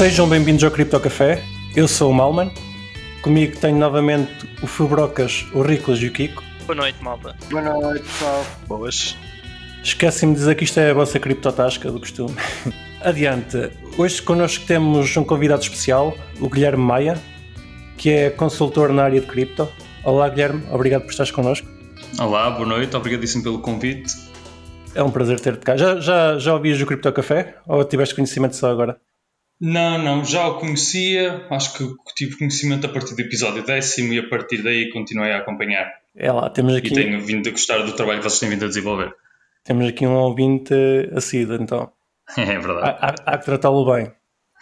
Sejam bem-vindos ao Cripto Café. Eu sou o Malman. Comigo tenho novamente o Fubrocas, o Riclas e o Kiko. Boa noite, malta. Boa noite, pessoal. Boas. Esqueci-me de dizer que isto é a vossa criptotasca do costume. Adiante. Hoje connosco temos um convidado especial, o Guilherme Maia, que é consultor na área de cripto. Olá, Guilherme. Obrigado por estares connosco. Olá, boa noite. Obrigadíssimo pelo convite. É um prazer ter-te cá. Já, já, já ouvias o Cripto Café ou tiveste conhecimento só agora? Não, não, já o conhecia. Acho que tive conhecimento a partir do episódio décimo e a partir daí continuei a acompanhar. É lá, temos aqui. E tenho vindo a gostar do trabalho que vocês têm vindo a desenvolver. Temos aqui um ouvinte assíduo, então. É verdade. Há, há, há que tratá-lo bem.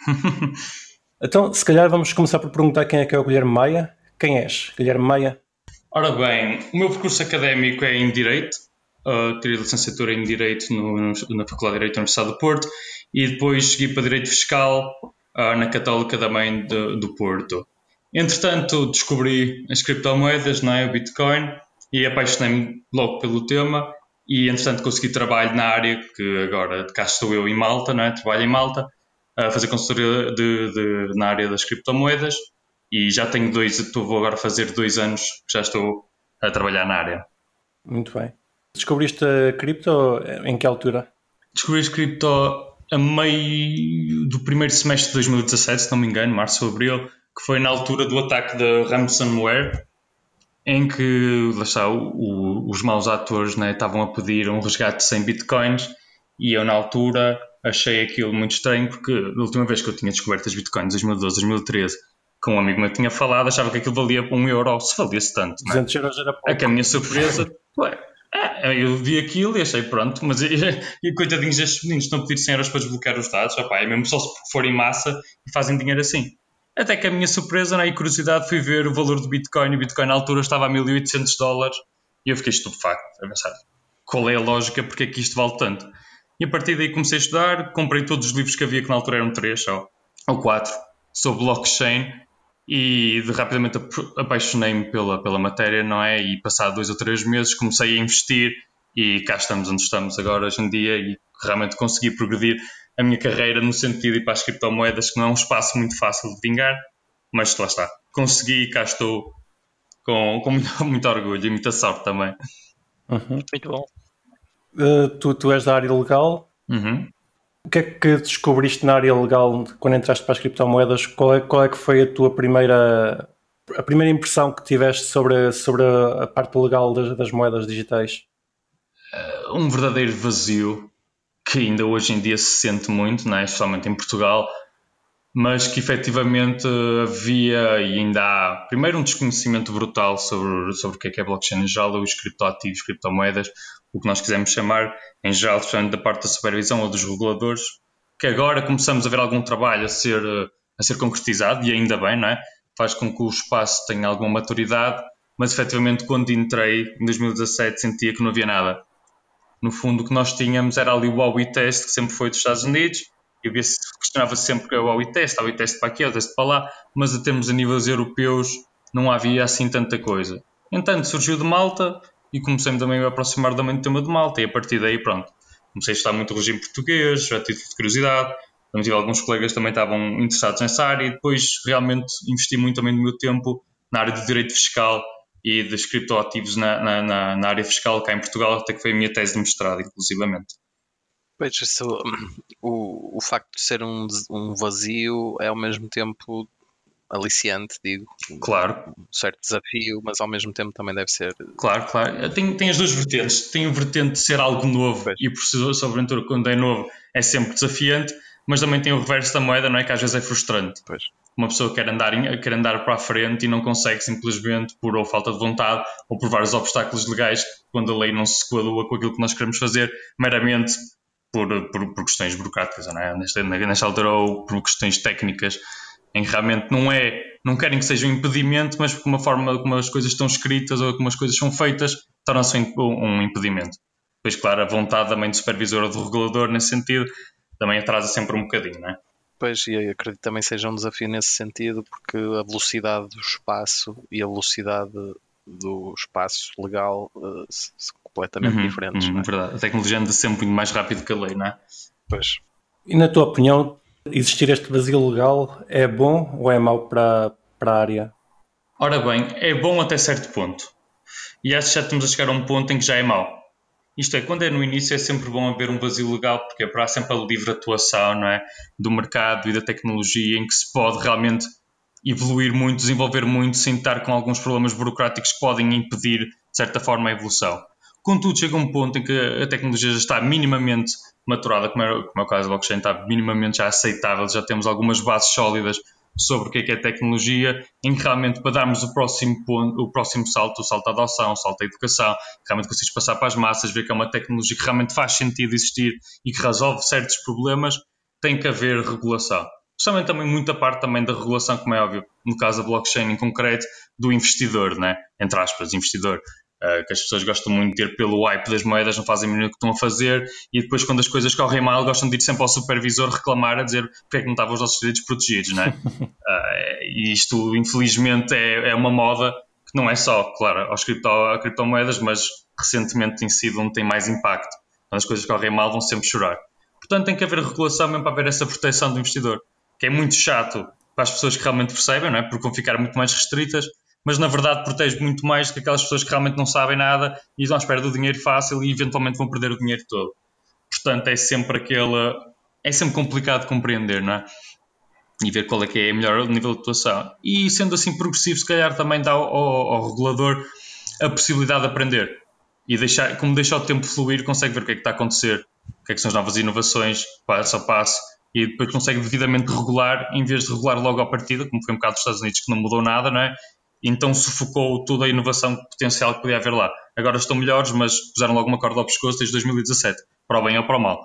então, se calhar vamos começar por perguntar quem é que é o Guilherme Maia. Quem és, Guilherme Maia? Ora bem, o meu percurso académico é em Direito. Uh, tirei licenciatura em Direito no, na Faculdade de Direito da Universidade do Porto e depois segui para Direito Fiscal uh, na Católica também de, do Porto. Entretanto, descobri as criptomoedas, não é? o Bitcoin, e apaixonei-me logo pelo tema. E entretanto, consegui trabalho na área que agora cá estou eu em Malta, não é? trabalho em Malta, a fazer consultoria de, de, na área das criptomoedas. E já tenho dois, vou agora fazer dois anos que já estou a trabalhar na área. Muito bem. Descobriste a cripto em que altura? Descobri a cripto a meio do primeiro semestre de 2017, se não me engano, março ou abril, que foi na altura do ataque da ransomware, em que lá está, o, o, os maus atores né, estavam a pedir um resgate 100 bitcoins e eu na altura achei aquilo muito estranho porque da última vez que eu tinha descoberto as bitcoins, 2012, 2013, com um amigo meu tinha falado, achava que aquilo valia um euro, se valia-se tanto. 200 euros era pouco. A que a minha surpresa, ué, é, eu vi aquilo e achei pronto, mas e, e coitadinhos destes meninos estão a pedir 100 euros para desbloquear os dados, opá, é mesmo só se for em massa e fazem dinheiro assim. Até que a minha surpresa né, e curiosidade fui ver o valor do Bitcoin e o Bitcoin na altura estava a 1800 dólares e eu fiquei estupefacto a pensar qual é a lógica, porque é que isto vale tanto. E a partir daí comecei a estudar, comprei todos os livros que havia, que na altura eram 3 ou, ou 4, sobre blockchain e de, rapidamente apaixonei-me pela, pela matéria, não é? E passado dois ou três meses comecei a investir e cá estamos onde estamos agora hoje em dia e realmente consegui progredir a minha carreira no sentido de ir para as criptomoedas, que não é um espaço muito fácil de vingar, mas lá está. Consegui e cá estou com, com muito, muito, orgulho e muita sorte também. Uhum. Muito bom. Uh, tu, tu és da área legal. Uhum. O que é que descobriste na área legal quando entraste para as criptomoedas? Qual é, qual é que foi a tua primeira a primeira impressão que tiveste sobre, sobre a parte legal das, das moedas digitais? Uh, um verdadeiro vazio que ainda hoje em dia se sente muito, não é? especialmente em Portugal, mas que efetivamente havia e ainda há, primeiro, um desconhecimento brutal sobre, sobre o que é, que é blockchain em geral, os criptoativos, criptomoedas, o que nós quisermos chamar, em geral, especialmente da parte da supervisão ou dos reguladores, que agora começamos a ver algum trabalho a ser, a ser concretizado, e ainda bem, não é? Faz com que o espaço tenha alguma maturidade, mas efetivamente quando entrei, em 2017, sentia que não havia nada no fundo, o que nós tínhamos era ali o Huawei Test, que sempre foi dos Estados Unidos, e questionava -se sempre que é o Huawei Test, o Huawei Test para aqui, o Test para lá, mas a termos a níveis europeus não havia assim tanta coisa. Entanto, surgiu de Malta e comecei também a aproximar também do tema de Malta, e a partir daí, pronto, comecei a estudar muito o regime português, já tive curiosidade, também tive alguns colegas que também estavam interessados nessa área, e depois realmente investi muito também do meu tempo na área do direito fiscal e dos criptoativos na, na, na, área fiscal cá em Portugal, até que foi a minha tese de mestrado, inclusivamente. Pois, isso, o, o facto de ser um, um vazio é ao mesmo tempo aliciante, digo. Claro. Um certo desafio, mas ao mesmo tempo também deve ser. Claro, claro. Tem, tem as duas vertentes. Tem a vertente de ser algo novo pois. e por si aventura, quando é novo, é sempre desafiante, mas também tem o reverso da moeda, não é? Que às vezes é frustrante. Pois uma pessoa quer andar, quer andar para a frente e não consegue simplesmente por ou falta de vontade ou por vários obstáculos legais, quando a lei não se coadua com aquilo que nós queremos fazer, meramente por, por, por questões burocráticas, não é? nesta, nesta altura, ou por questões técnicas, em que realmente não é, não querem que seja um impedimento, mas por uma forma como as coisas estão escritas ou como as coisas são feitas, tornam-se um, impedimento. Pois, claro, a vontade também do supervisor ou do regulador, nesse sentido, também atrasa sempre um bocadinho, não é? Pois, e acredito que também seja um desafio nesse sentido, porque a velocidade do espaço e a velocidade do espaço legal uh, são completamente uhum, diferentes. Uhum, é? Verdade, a tecnologia anda sempre muito mais rápido que a lei, não é? Pois. E na tua opinião, Existir este vazio legal é bom ou é mau para, para a área? Ora bem, é bom até certo ponto. E acho que já estamos a chegar a um ponto em que já é mau. Isto é, quando é no início é sempre bom haver um vazio legal, porque é para sempre a livre atuação não é? do mercado e da tecnologia, em que se pode realmente evoluir muito, desenvolver muito, sem estar com alguns problemas burocráticos que podem impedir, de certa forma, a evolução. Contudo, chega um ponto em que a tecnologia já está minimamente maturada, como é, como é o caso do blockchain, está minimamente já aceitável, já temos algumas bases sólidas sobre o que é que é tecnologia, em que realmente para darmos o próximo ponto, o próximo salto, o salto à adoção, o salto à educação, realmente consegues passar para as massas, ver que é uma tecnologia que realmente faz sentido existir e que resolve certos problemas, tem que haver regulação. Justamente também muita parte também da regulação, como é óbvio, no caso da blockchain em concreto, do investidor, né? entre aspas, investidor. Uh, que as pessoas gostam muito de ter pelo hype das moedas, não fazem o que estão a fazer, e depois, quando as coisas correm mal, gostam de ir sempre ao supervisor reclamar, a dizer porque é que não estavam os nossos direitos protegidos, né? uh, e isto, infelizmente, é, é, uma moda que não é só, claro, aos cripto, a criptomoedas, mas recentemente tem sido onde tem mais impacto. Quando as coisas correm mal, vão sempre chorar. Portanto, tem que haver regulação mesmo para haver essa proteção do investidor, que é muito chato para as pessoas que realmente percebem, não é? porque vão ficar muito mais restritas mas na verdade protege muito mais do que aquelas pessoas que realmente não sabem nada e estão à espera do dinheiro fácil e eventualmente vão perder o dinheiro todo. Portanto, é sempre aquele. É sempre complicado de compreender, não é? E ver qual é que é o melhor nível de atuação. E sendo assim progressivo, se calhar também dá ao, ao, ao regulador a possibilidade de aprender. E deixar, como deixa o tempo fluir, consegue ver o que é que está a acontecer, o que é que são as novas inovações, passo a passo, e depois consegue devidamente regular, em vez de regular logo à partida, como foi um bocado dos Estados Unidos, que não mudou nada, não é? Então sufocou toda a inovação potencial que podia haver lá. Agora estão melhores, mas puseram logo uma corda ao pescoço desde 2017, para o bem ou para o mal.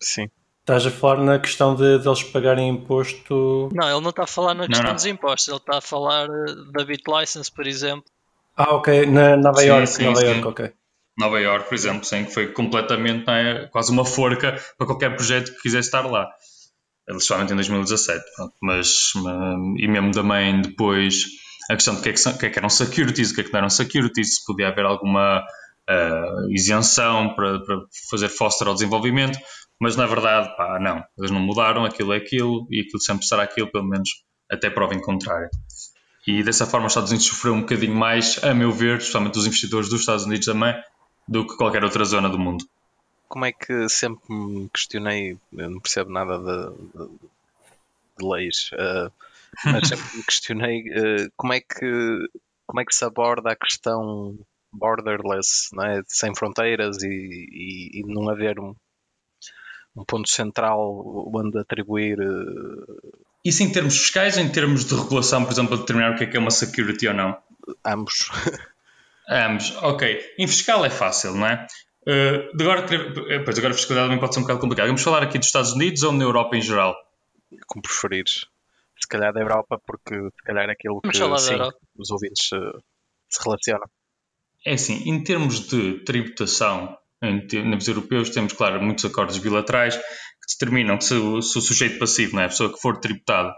Sim. Estás a falar na questão de, de eles pagarem imposto. Não, ele não está a falar na questão não, não. dos impostos, ele está a falar eh, da BitLicense, por exemplo. Ah, ok, na Nova sim, York, sim, Nova sim. York, ok. Nova York, por exemplo, sim, que foi completamente é, quase uma forca para qualquer projeto que quisesse estar lá. Somente em 2017, pronto. Mas, mas, e mesmo também depois a questão de o que, é que, que, é que eram securities, o que é que não eram securities, se podia haver alguma uh, isenção para, para, fazer foster ao desenvolvimento, mas na verdade, pá, não, eles não mudaram, aquilo é aquilo e aquilo sempre será aquilo, pelo menos até prova em contrário. E dessa forma os Estados Unidos sofreu um bocadinho mais, a meu ver, especialmente os investidores dos Estados Unidos também, do que qualquer outra zona do mundo. Como é que sempre me questionei, eu não percebo nada de, de, de leis, uh, mas sempre me questionei uh, como, é que, como é que se aborda a questão borderless, não é? sem fronteiras e, e, e não haver um, um, ponto central onde atribuir. Uh... Isso em termos fiscais ou em termos de regulação, por exemplo, a determinar o que é que é uma security ou não? Ambos. Ambos, ok. Em fiscal é fácil, não é? Uh, agora, pois agora a fiscalidade também pode ser um bocado complicado. Vamos falar aqui dos Estados Unidos ou na Europa em geral? Como preferires se calhar da Europa, porque se calhar é aquilo que sim, os ouvintes uh, se relacionam. É assim, em termos de tributação em termos europeus, temos, claro, muitos acordos bilaterais que determinam que se, o, se o sujeito passivo, não é, a pessoa que for tributada,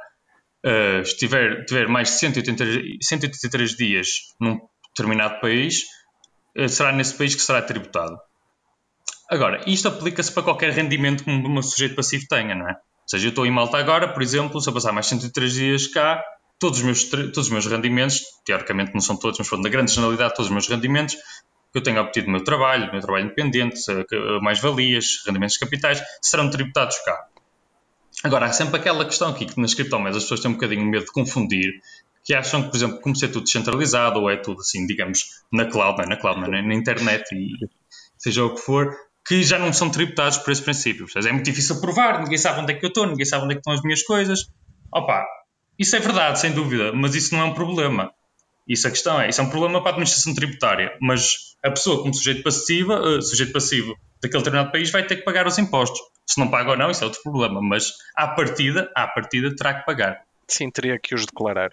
uh, estiver, tiver mais de 180, 183 dias num determinado país, uh, será nesse país que será tributado. Agora, isto aplica-se para qualquer rendimento que um sujeito passivo tenha, não é? Seja, eu estou em Malta agora, por exemplo, se eu passar mais 103 dias cá, todos os meus, todos os meus rendimentos, teoricamente não são todos, mas pronto, na grande generalidade, todos os meus rendimentos que eu tenho obtido no meu trabalho, no meu trabalho independente, mais-valias, rendimentos capitais, serão tributados cá. Agora, há sempre aquela questão aqui que nas criptomoedas as pessoas têm um bocadinho medo de confundir, que acham que, por exemplo, como se é tudo descentralizado ou é tudo assim, digamos, na cloud, não é na cloud, não é na internet e seja o que for, que já não são tributados por esse princípio. É muito difícil provar, ninguém sabe onde é que eu estou, ninguém sabe onde é que estão as minhas coisas. Opa, isso é verdade, sem dúvida, mas isso não é um problema. Isso a questão é, isso é um problema para a administração tributária, mas a pessoa como sujeito passivo, uh, sujeito passivo daquele determinado país vai ter que pagar os impostos. Se não paga ou não, isso é outro problema, mas à partida, à partida terá que pagar. Sim, teria que os declarar.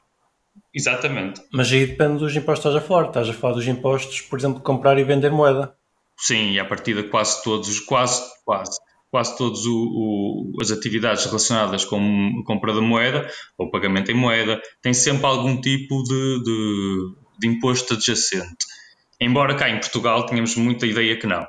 Exatamente. Mas aí depende dos impostos que estás a falar. Estás a falar dos impostos, por exemplo, de comprar e vender moeda. Sim, e a partir de quase todos, quase, quase, quase todas as atividades relacionadas com compra de moeda ou pagamento em moeda têm sempre algum tipo de, de, de imposto adjacente. Embora cá em Portugal tenhamos muita ideia que não.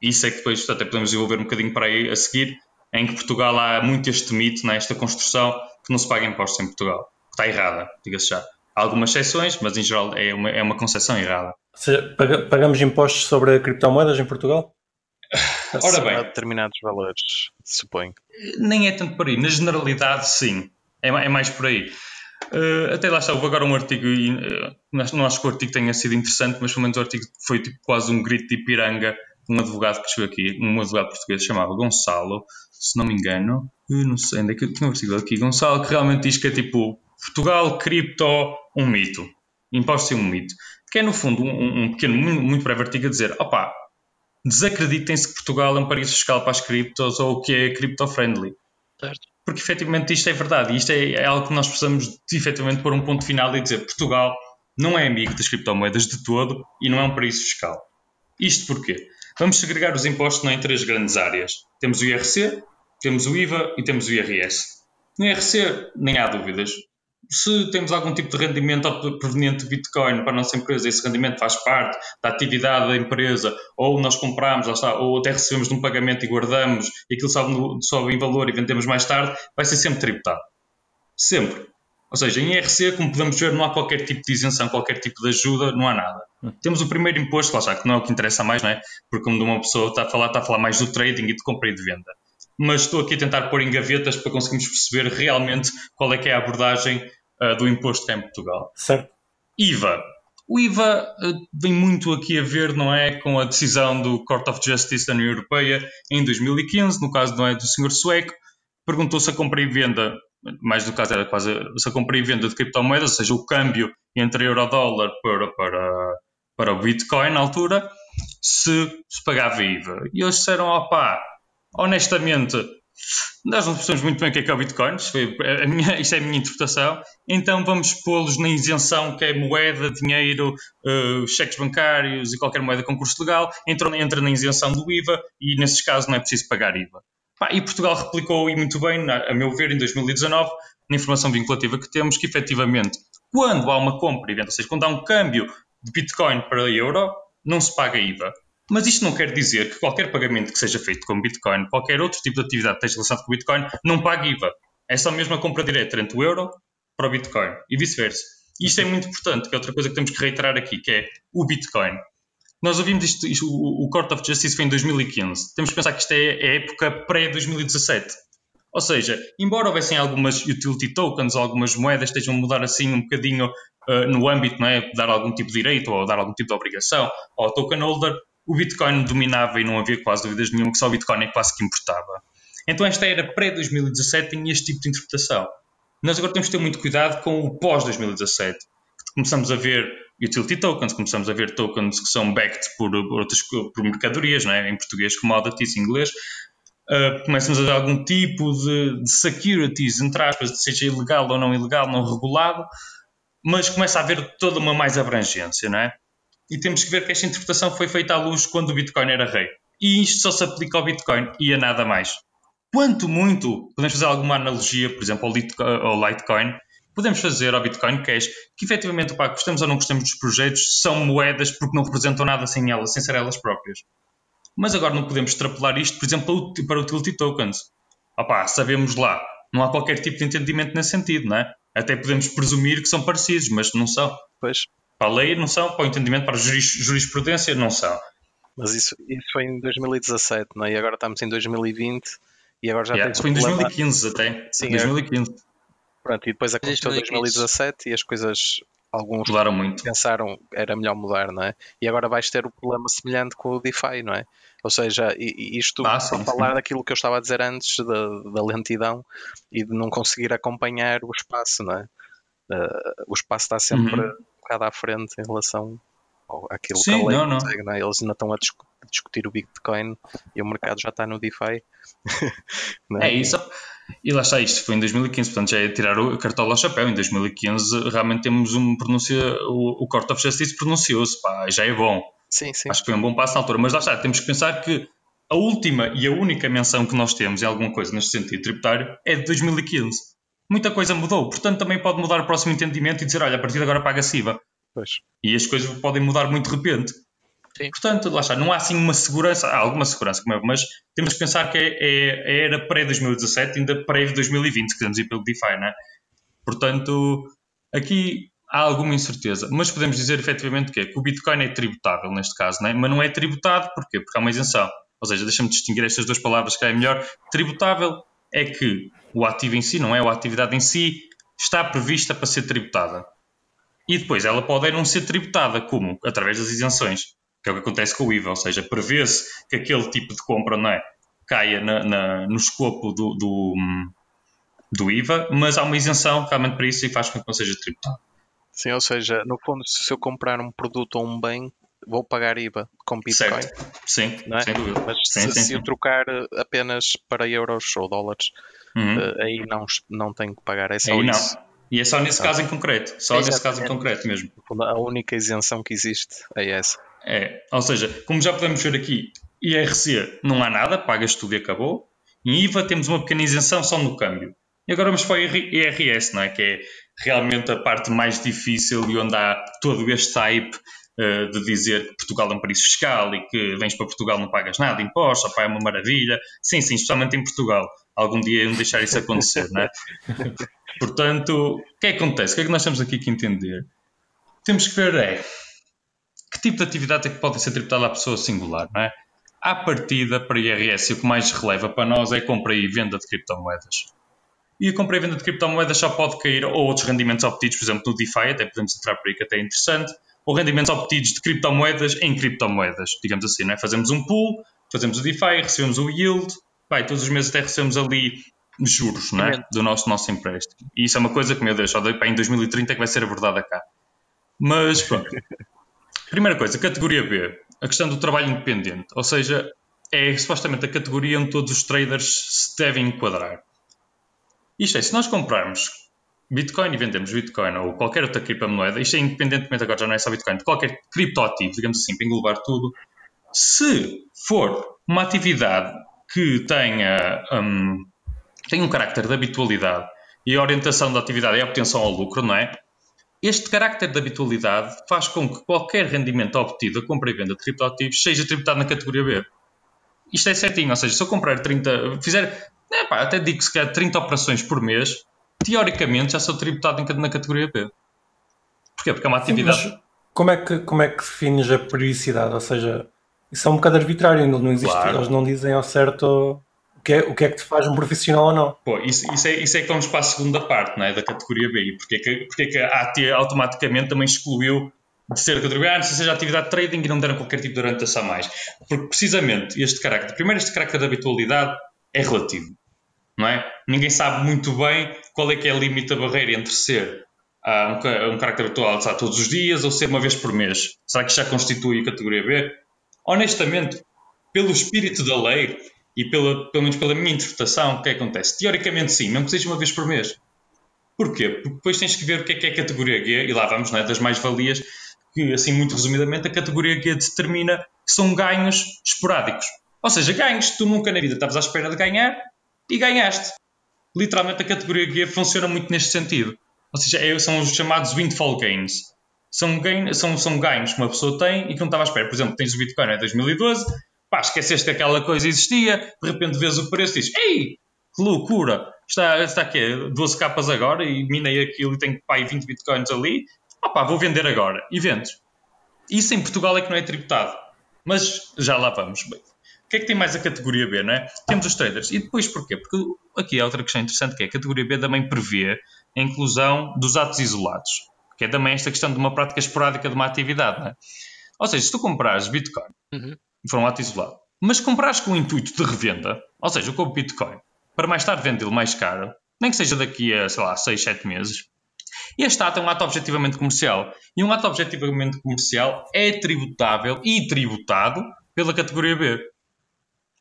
Isso é que depois até podemos desenvolver um bocadinho para aí a seguir, em que Portugal há muito este mito, né, esta construção, que não se paga impostos em Portugal. Está errada, diga-se já. Há algumas exceções, mas em geral é uma, é uma concepção errada. Ou seja, pagamos impostos sobre criptomoedas em Portugal? Ora bem. determinados valores, suponho. Nem é tanto por aí. Na generalidade, sim. É, é mais por aí. Uh, até lá está, houve agora um artigo, e, uh, não acho que o artigo tenha sido interessante, mas pelo menos o artigo foi tipo, quase um grito de Ipiranga um advogado que chegou aqui, um advogado português chamado Gonçalo, se não me engano, não sei onde é que eu tinha um artigo aqui, Gonçalo, que realmente diz que é tipo Portugal, cripto, um mito. Imposto um mito. Que é no fundo um, um pequeno, muito, muito breve artigo a dizer: opá, desacreditem-se que Portugal é um paraíso fiscal para as criptos ou que é cripto-friendly. Porque efetivamente isto é verdade. Isto é, é, algo que nós precisamos de efetivamente pôr um ponto final e dizer: Portugal não é amigo das criptomoedas de todo e não é um paraíso fiscal. Isto porquê? Vamos segregar os impostos não, em três grandes áreas. Temos o IRC, temos o IVA e temos o IRS. No IRC, nem há dúvidas. Se temos algum tipo de rendimento proveniente de Bitcoin para a nossa empresa, esse rendimento faz parte da atividade da empresa, ou nós compramos, está, ou até recebemos de um pagamento e guardamos, e aquilo sobe, sobe em valor e vendemos mais tarde, vai ser sempre tributado. Sempre. Ou seja, em IRC, como podemos ver, não há qualquer tipo de isenção, qualquer tipo de ajuda, não há nada. Hum. Temos o primeiro imposto, lá está, que não é o que interessa mais, não é? Porque como uma pessoa está a falar, está a falar mais do trading e de compra e de venda. Mas estou aqui a tentar pôr em gavetas para conseguirmos perceber realmente qual é que é a abordagem uh, do imposto cá em Portugal. Certo. IVA. O IVA uh, vem muito aqui a ver, não é, com a decisão do Court of Justice da União Europeia em 2015, no caso não é do senhor sueco, perguntou se a compra e venda mais do caso era quase a compra e venda de criptomoedas, ou seja, o câmbio entre euro-dólar para, para, para o Bitcoin na altura, se, se pagava IVA. E eles disseram, opá, honestamente, nós não percebemos muito bem o que é, que é o Bitcoin, isto, foi a minha, isto é a minha interpretação, então vamos pô-los na isenção que é moeda, dinheiro, uh, cheques bancários e qualquer moeda com curso legal, entra, entra na isenção do IVA e nesses casos não é preciso pagar IVA. E Portugal replicou, e muito bem, a meu ver, em 2019, na informação vinculativa que temos, que efetivamente, quando há uma compra e venda, ou seja, quando há um câmbio de Bitcoin para euro, não se paga IVA. Mas isto não quer dizer que qualquer pagamento que seja feito com Bitcoin, qualquer outro tipo de atividade que esteja relacionado com Bitcoin, não pague IVA. É só mesmo a compra direta entre o euro para o Bitcoin e vice-versa. Isto é muito importante, que é outra coisa que temos que reiterar aqui, que é o Bitcoin. Nós ouvimos isto, isto o, o, Court of Justice foi em 2015. Temos que pensar que isto é, é a época pré-2017. Ou seja, embora houvessem algumas utility tokens, algumas moedas estejam a mudar assim um bocadinho uh, no âmbito, não é? Dar algum tipo de direito ou dar algum tipo de obrigação ao token holder, o Bitcoin dominava e não havia quase dúvidas nenhuma que só o Bitcoin é quase que importava. Então esta era pré-2017 tinha este tipo de interpretação. Nós agora temos que ter muito cuidado com o pós-2017. Começamos a ver utility tokens, começamos a ver tokens que são backed por, outras por mercadorias, não é? em português commodities, em inglês. Uh, começamos a ver algum tipo de, de securities, entre aspas, seja ilegal ou não ilegal, não regulado, mas começa a haver toda uma mais abrangência, não é? E temos que ver que esta interpretação foi feita à luz quando o Bitcoin era rei. E isto só se aplica ao Bitcoin e a nada mais. Quanto muito, podemos fazer alguma analogia, por exemplo, ao Litecoin, podemos fazer ao Bitcoin Cash, que efetivamente, pá, gostamos ou não gostamos dos projetos, são moedas porque não representam nada sem elas, sem ser elas próprias. Mas agora não podemos extrapolar isto, por exemplo, para utility tokens. Opá, sabemos lá, não há qualquer tipo de entendimento nesse sentido, não é? Até podemos presumir que são parecidos, mas não são. Pois. Para a lei não são, para o entendimento, para a jurisprudência não são. Mas isso, isso foi em 2017, não é? E agora estamos em 2020 e agora já yeah, Foi em 2015 até. Sim, 2015. É. Pronto, e depois aconteceu 2017 e as coisas alguns mudaram muito. pensaram era melhor mudar, não é? E agora vais ter o problema semelhante com o DeFi, não é? Ou seja, isto ah, sim, falar sim. daquilo que eu estava a dizer antes da, da, lentidão e de não conseguir acompanhar o espaço, não é? Uh, o espaço está sempre uhum. Bocado à frente em relação àquilo sim, que a lei não, consegue, não. É? Eles ainda estão a discutir o Bitcoin e o mercado já está no DeFi. é? é isso. E lá está, isto foi em 2015, portanto já é tirar o cartola ao chapéu. Em 2015 realmente temos um pronúncia, o, o Court of Justice pronunciou-se, pá, já é bom. Sim, sim. Acho que foi um bom passo na altura, mas lá está, temos que pensar que a última e a única menção que nós temos em alguma coisa neste sentido tributário é de 2015. Muita coisa mudou, portanto também pode mudar o próximo entendimento e dizer, olha, a partir de agora paga-se IVA. Pois. E as coisas podem mudar muito de repente. Sim. Portanto, lá está, não há assim uma segurança, há alguma segurança, como é, mas temos que pensar que é, é, era pré-2017, ainda pré-2020, se quisermos ir pelo DeFi, não é? Portanto, aqui há alguma incerteza, mas podemos dizer efetivamente que, é, que o Bitcoin é tributável neste caso, não é? mas não é tributado porquê? porque há uma isenção. Ou seja, deixa-me distinguir estas duas palavras que é melhor. Tributável é que o ativo em si, não é? A atividade em si está prevista para ser tributada. E depois ela pode não ser tributada, como? Através das isenções, que é o que acontece com o IVA, ou seja, prevê-se que aquele tipo de compra não é, caia na, na, no escopo do, do, do, IVA, mas há uma isenção realmente para isso e faz com que não seja tributado. Sim, ou seja, no fundo, se eu comprar um produto ou um bem, vou pagar IVA com Bitcoin. Certo. Sim, é? sem dúvida. Mas sim, se, sim, se sim. eu trocar euros para euros ou dólares, uhum. uh, aí não, não tenho que pagar, é só aí isso. Não. E é só nesse ah. caso em concreto, só Exatamente. nesse caso em concreto mesmo. A única isenção que existe é essa. É, ou seja, como já podemos ver aqui, IRC não há nada, pagas tudo e acabou. Em IVA temos uma pequena isenção só no câmbio. E agora vamos para o IRS, não é? que é realmente a parte mais difícil e onde há todo este hype de dizer que Portugal é um país fiscal e que vens para Portugal não pagas nada de impostos, opá, é uma maravilha. Sim, sim, especialmente em Portugal. Algum dia iam deixar isso acontecer, não é? Portanto, o que é que acontece? O que é que nós temos aqui que entender? Temos que ver é que tipo de atividade é que pode ser tributada à pessoa singular, não é? À partida, para a IRS, o que mais releva para nós é a compra e venda de criptomoedas. E a compra e venda de criptomoedas só pode cair ou outros rendimentos obtidos, por exemplo, no DeFi, até podemos entrar por aí que até é interessante, ou rendimentos obtidos de criptomoedas em criptomoedas, digamos assim, não é? Fazemos um pool, fazemos o DeFi, recebemos o yield, vai, todos os meses até recebemos ali juros, não é? Do nosso, nosso empréstimo. E isso é uma coisa que, meu Deus, só em 2030 é que vai ser abordada cá. Mas, pronto. Primeira coisa, categoria B, a questão do trabalho independente, ou seja, é supostamente a categoria onde todos os traders se devem enquadrar. Isto é, se nós comprarmos Bitcoin e vendemos Bitcoin ou qualquer outra criptomoeda, isto é independentemente agora já não é só Bitcoin, de qualquer criptoativo, digamos assim, para englobar tudo, se for uma atividade que tenha, um, um carácter de habitualidade e a orientação da atividade é a obtenção ao lucro, não é? Este carácter de habitualidade faz com que qualquer rendimento obtido a compra e venda de criptoativos seja tributado na categoria B. Isto é certinho, ou seja, se eu comprar 30, fizer é, pá, até digo que se calhar 30 operações por mês, teoricamente já sou tributado na categoria B. Porquê? Porque é uma atividade. Sim, como é, que, como é que defines a periodicidade? Ou seja, isso é um bocado arbitrário, não existe, claro. eles não dizem ao certo o que, é, o que é que te faz um profissional ou não. Pô, isso, isso, é, isso é que vamos para a segunda parte não é, da categoria B. E porque é que, porque é que a AT automaticamente também excluiu de ser categoria A, não seja atividade de trading e não deram qualquer tipo de orientação a mais. Porque precisamente este carácter, primeiro este carácter de habitualidade é relativo não é? Ninguém sabe muito bem qual é que é a limite da barreira entre ser uh, um, um carácter habitual de todos os dias ou ser uma vez por mês. Será que já constitui a categoria B? Honestamente, pelo espírito da lei e pela, pelo menos pela minha interpretação, o que, é que acontece? Teoricamente sim, mesmo que seja uma vez por mês. Porquê? Porque depois tens que ver o que é que é a categoria G, e lá vamos, não é? das mais-valias, que assim muito resumidamente a categoria G determina que são ganhos esporádicos. Ou seja, ganhos que tu nunca na vida estavas à espera de ganhar e ganhaste. Literalmente a categoria G funciona muito neste sentido. Ou seja, é, são os chamados windfall gains. São, gain, são, são ganhos que uma pessoa tem e que não estava à espera. Por exemplo, tens o Bitcoin em 2012, pá, esqueceste que aquela coisa existia, de repente vês o preço e dizes, ei, que loucura, está, está aqui 12 capas agora e minei aquilo e tenho pá, 20 Bitcoins ali, pá, vou vender agora. E vendes. Isso em Portugal é que não é tributado. Mas já lá vamos que é que tem mais a categoria B, não é? Temos os traders. E depois porquê? Porque aqui há outra questão interessante que é a categoria B também prevê a inclusão dos atos isolados, que é também esta questão de uma prática esporádica de uma atividade, não é? Ou seja, se tu comprares Bitcoin uhum. for um ato isolado, mas comprares com o intuito de revenda, ou seja, eu compro Bitcoin para mais tarde vendê-lo mais caro, nem que seja daqui a, sei lá, 6, 7 meses, este ato é um ato objetivamente comercial. E um ato objetivamente comercial é tributável e tributado pela categoria B.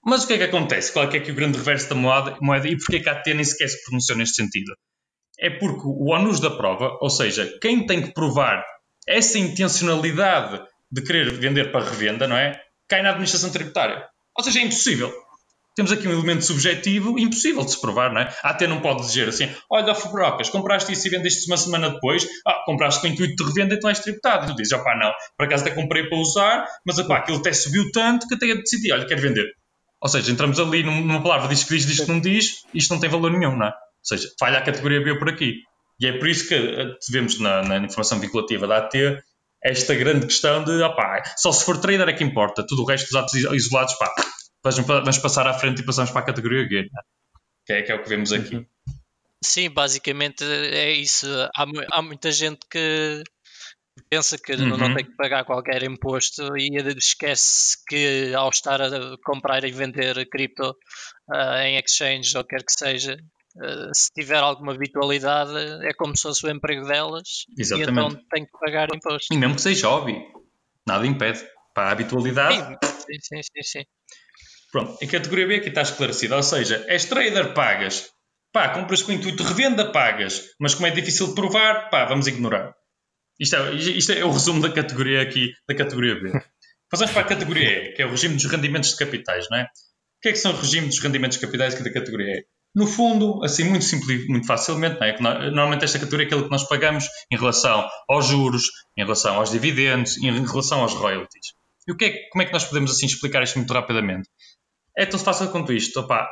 Mas o que é que acontece? Qual é que é, que o grande reverso da moeda, moeda e porquê que a AT nem sequer se pronunciou neste sentido? É porque o ONUS da prova, ou seja, quem tem que provar essa intencionalidade de querer vender para revenda, não é? Cai na administração tributária. Ou seja, é impossível. temos aqui um elemento subjetivo impossível de se provar, não é? A AT não pode dizer assim, olha, Fubrocas, compraste isso e vendeste uma semana depois, ah, compraste com o intuito de revenda, então és tributado. E tu dizes, opá, não, por acaso até comprei para usar, mas opá, aquilo até subiu tanto que até decidi, olha, quero vender. Ou seja, entramos ali numa palavra, diz que diz, diz que não diz, isto não tem valor nenhum, não é? Ou seja, falha a categoria B por aqui. E é por isso que eh, vemos na, na informação vinculativa da AT esta grande questão de, opá, só se for trader é que importa, tudo o resto dos atos isolados, pá, vamos passar à frente e passamos para a categoria G, né? que, é, que é o que vemos aqui. Uhum. Sim, basicamente é isso. Há, há muita gente que pensa que uhum. não tem que pagar qualquer imposto e esquece que ao estar a comprar e vender cripto uh, em exchange ou quer que seja, uh, se tiver alguma habitualidade é como se fosse o emprego delas Exatamente. e então tem que pagar imposto. E mesmo que seja hobby, nada impede. Para a habitualidade. Sim, sim, sim. sim. Pronto, em categoria B aqui está esclarecido, ou seja, és trader, pagas. Pá, compras com intuito de revenda, pagas. Mas como é difícil de provar, pá, vamos ignorar. Isto é, isto é o resumo da categoria aqui, da categoria B. Passamos para a categoria E, que é o regime dos rendimentos de capitais, não é? O que é que são os regimes dos rendimentos de capitais aqui da categoria E? No fundo, assim, muito simples, muito facilmente, não é? Normalmente esta categoria é aquilo que nós pagamos em relação aos juros, em relação aos dividendos, em relação aos royalties. E o que é, como é que nós podemos assim explicar isto muito rapidamente? É tão fácil quanto isto. Opa,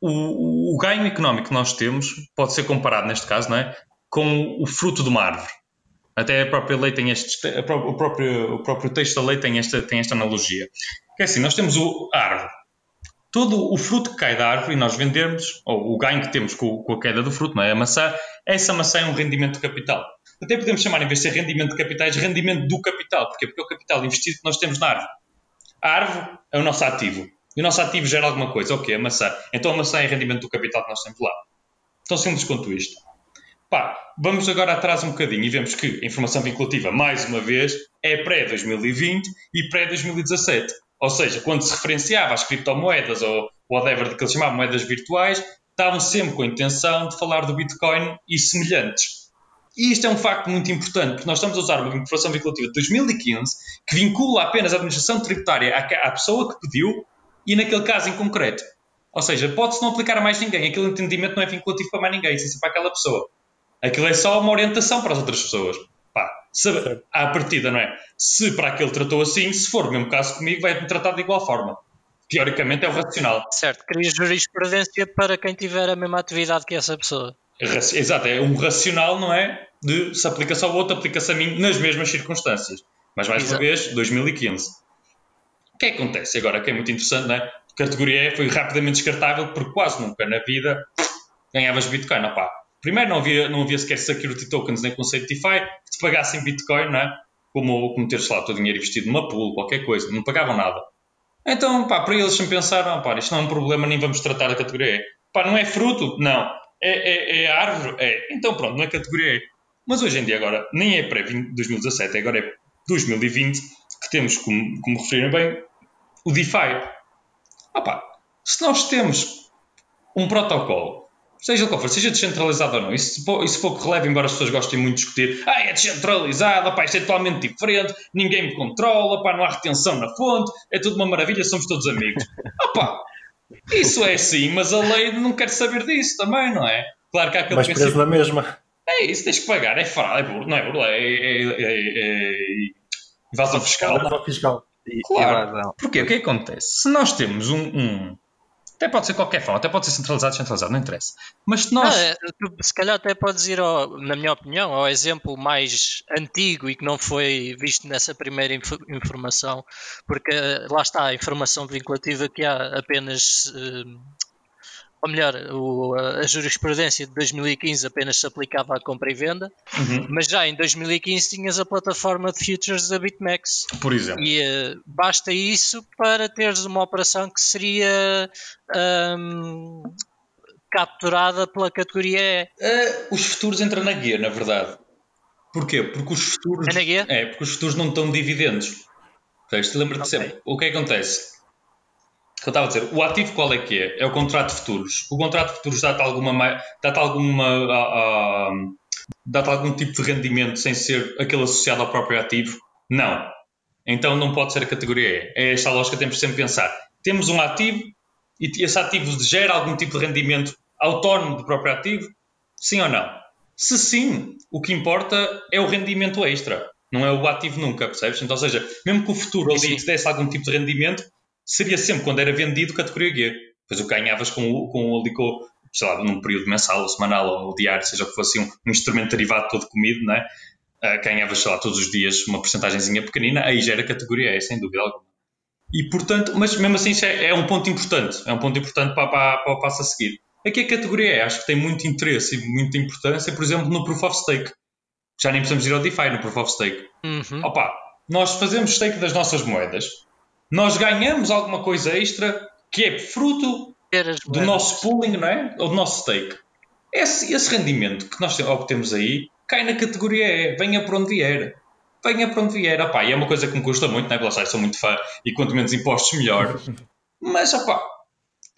o, o, ganho económico que nós temos pode ser comparado, neste caso, não é? com o fruto de uma árvore. Até a própria lei tem este, o, próprio, o próprio texto da lei tem esta, tem esta analogia. Que é assim, nós temos o, a árvore. Todo o fruto que cai da árvore e nós vendemos, ou o ganho que temos com, com a queda do fruto, não é? a maçã, essa maçã é um rendimento de capital. Até podemos chamar, em vez de ser rendimento de capitais, rendimento do capital. Porquê? Porque é o capital investido que nós temos na árvore. A árvore é o nosso ativo. E o nosso ativo gera alguma coisa. O quê? A maçã. Então a maçã é rendimento do capital que nós temos lá. Tão simples quanto isto. Pá, vamos agora atrás um bocadinho e vemos que a informação vinculativa, mais uma vez, é pré-2020 e pré-2017. Ou seja, quando se referenciava às criptomoedas ou whatever de que eles chamavam moedas virtuais, estavam sempre com a intenção de falar do Bitcoin e semelhantes. E isto é um facto muito importante, porque nós estamos a usar uma informação vinculativa de 2015 que vincula apenas a administração tributária à, pessoa que pediu e naquele caso em concreto. Ou seja, pode-se não aplicar a mais ninguém. Aquele entendimento não é vinculativo para mais ninguém, é para aquela pessoa. Aquilo é só uma orientação para as outras pessoas. Pá, se, à partida, não é? Se para aquele tratou assim, se for o mesmo caso comigo, vai-me tratar de igual forma. Teoricamente é o racional. Certo, cria jurisprudência para quem tiver a mesma atividade que essa pessoa. Exato, é um racional, não é? De se aplica-se ao outro, aplica-se a mim nas mesmas circunstâncias. Mas mais Exato. uma vez, 2015 que é que acontece? Agora, que é muito interessante, não é? A categoria E foi rapidamente descartável porque quase nunca na vida ganhavas Bitcoin. Opá, primeiro não havia, não havia sequer security tokens nem conceito DeFi que te pagassem Bitcoin, não é? Como, como teres lá o teu dinheiro investido numa pool, qualquer coisa, não pagavam nada. Então, pá, para eles sempre pensaram, pá, isto não é um problema, nem vamos tratar a categoria E. Pá, não é fruto? Não. É, é, é árvore? É. Então pronto, não é categoria E. Mas hoje em dia agora, nem é pré-2017, agora é 2020, que temos, como, como referiram bem, o DeFi. Opa, se nós temos um protocolo, seja qual for, seja descentralizado ou não, isso se for, isso for que releva, embora as pessoas gostem muito de discutir, ah, é descentralizado, opa, isto é totalmente diferente, ninguém me controla, opa, não há retenção na fonte, é tudo uma maravilha, somos todos amigos. Opa, isso é sim, mas a lei não quer saber disso também, não é? Claro que há aquele Mas preso na mesma. É isso, tens que pagar, é fraude, é burro, não é burro, é, é, é, é, é invasão fiscal. Invasão fiscal. Claro. Porquê? O que, é que acontece? Se nós temos um, um, Até pode ser qualquer forma, até pode ser centralizado, centralizado, não interessa. Mas se nós. Ah, se calhar até podes ir, ao, na minha opinião, ao exemplo mais antigo e que não foi visto nessa primeira inf informação, porque lá está a informação vinculativa que há apenas. Uh, ou melhor, o, a jurisprudência de 2015 apenas se aplicava à compra e venda, uhum. mas já em 2015 tinhas a plataforma de futures da BitMEX. Por exemplo. E uh, basta isso para teres uma operação que seria um, capturada pela categoria E. Uh, os futuros entram na guia, na verdade. Porquê? Porque os futuros. É na guia? É, porque os futuros não estão dividendos. Lembra-te okay. sempre. O que acontece? Que eu estava a dizer, o ativo qual é que é? É o contrato de futuros. O contrato de futuros dá-te alguma, dá-te alguma, uh, uh, dá-te algum tipo de rendimento sem ser aquele associado ao próprio ativo? Não. Então não pode ser a categoria E. É esta a lógica que temos sempre de pensar. Temos um ativo e esse ativo gera algum tipo de rendimento autónomo do próprio ativo? Sim ou não? Se sim, o que importa é o rendimento extra, não é o ativo nunca, percebes? Então, ou seja, mesmo que o futuro ali te desse algum tipo de rendimento, seria sempre quando era vendido categoria G. Depois o que ganhavas com, com, ali com, sei lá, num período mensal ou semanal ou diário, seja o que fosse um, um instrumento derivado todo comido, não é? Uh, ganhavas, sei lá, todos os dias uma porcentagemzinha pequenina, aí já era categoria E, sem dúvida alguma. E portanto, mas mesmo assim é, é, um ponto importante, é um ponto importante para, para, para o passo a seguir. Aqui a categoria E acho que tem muito interesse e muita importância, por exemplo, no Proof of Stake. Já nem precisamos ir ao DeFi no Proof of Stake. Uhum. Opa, nós fazemos stake das nossas moedas, nós ganhamos alguma coisa extra que é fruto do nosso pooling, não é? Ou do nosso stake. Esse, esse rendimento que nós obtemos aí cai na categoria E, venha por onde vier. Venha por onde vier. Opá, e é uma coisa que me custa muito, não é? Porque sou muito fã e quanto menos impostos, melhor. Mas, opá,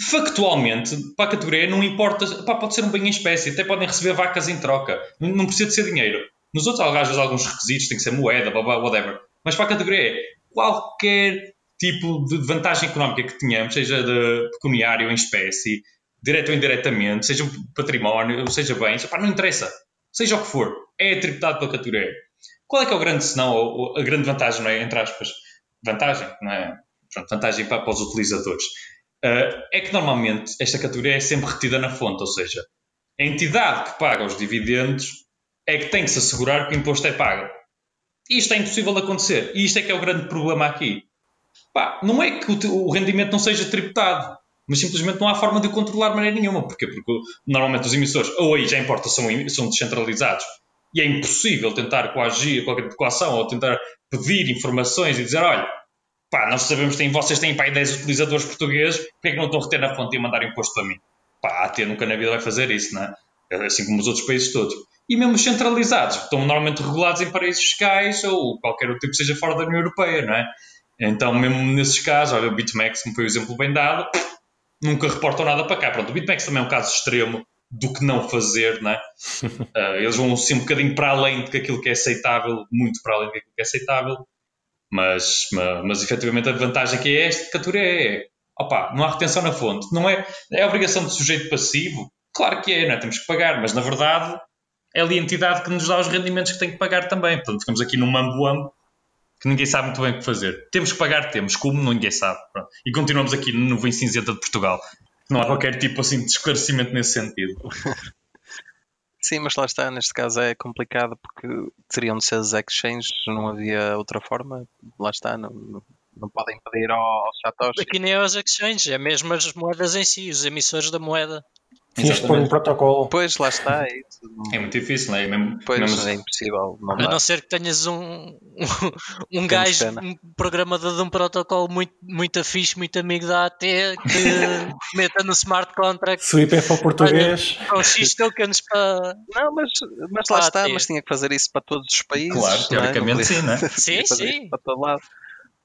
factualmente, para a categoria não importa, opá, pode ser um bem em espécie, até podem receber vacas em troca. Não precisa de ser dinheiro. Nos outros, às vezes, alguns requisitos, tem que ser moeda, blá, blá, whatever. Mas para a categoria E, qualquer tipo de vantagem económica que tenhamos, seja de pecuniário em espécie, direto ou indiretamente, seja património, seja bens, não interessa. Seja o que for, é tributado pela categoria. Qual é que é o grande senão, a grande vantagem, não é? Entre aspas, vantagem, não é? Pronto, vantagem para, para os utilizadores. Uh, é que normalmente esta categoria é sempre retida na fonte, ou seja, a entidade que paga os dividendos é que tem que se assegurar que o imposto é pago. Isto é impossível de acontecer. E isto é que é o grande problema aqui. Pá, não é que o, o, rendimento não seja tributado, mas simplesmente não há forma de controlar de maneira nenhuma. Porquê? Porque normalmente os emissores, ou aí já importa, são, são descentralizados e é impossível tentar coagir qualquer coação ou tentar pedir informações e dizer: olha, pá, nós sabemos que vocês têm pá, 10 utilizadores portugueses, porquê é que não estão a reter na fonte e a mandar imposto para mim? Pá, a AT nunca na vida vai fazer isso, não é? Assim como os outros países todos. E mesmo os centralizados, estão normalmente regulados em paraísos fiscais ou qualquer outro tipo que seja fora da União Europeia, não é? Então, mesmo nesses casos, olha, o BitMEX, como foi o exemplo bem dado, nunca reportam nada para cá. Pronto, o BitMEX também é um caso extremo do que não fazer, não é? uh, eles vão assim um bocadinho para além de aquilo que é aceitável, muito para além daquilo que é aceitável, mas, mas, mas efetivamente a vantagem que é esta categoria é, opa, não há retenção na fonte, não é, é obrigação do sujeito passivo, claro que é, não é? temos que pagar, mas na verdade é ali a entidade que nos dá os rendimentos que tem que pagar também, portanto ficamos aqui num mambo que ninguém sabe muito bem o que fazer. Temos que pagar, temos, como ninguém sabe. Pronto. E continuamos aqui no nuvem cinzenta de Portugal. Não há qualquer tipo assim de esclarecimento nesse sentido. Sim, mas lá está, neste caso é complicado porque teriam de ser as exchanges, não havia outra forma. Lá está, não, não podem pedir aos Satoshi. Aqui nem aos exchanges, é mesmo as moedas em si, os emissores da moeda. Tinhas de pôr um protocolo. Pois, lá está. É, é muito difícil, não é? Mesmo, pois, mesmo... é impossível. Não a não ser que tenhas um, um, um gajo, um programador de um protocolo muito, muito fixe, muito amigo da AT, que meta no smart contract. Se o IP for português. Com X tokens para. Não, mas, mas lá está, mas tinha que fazer isso para todos os países. Claro, teoricamente é? sim, não é? Sim, sim. Para todo lado.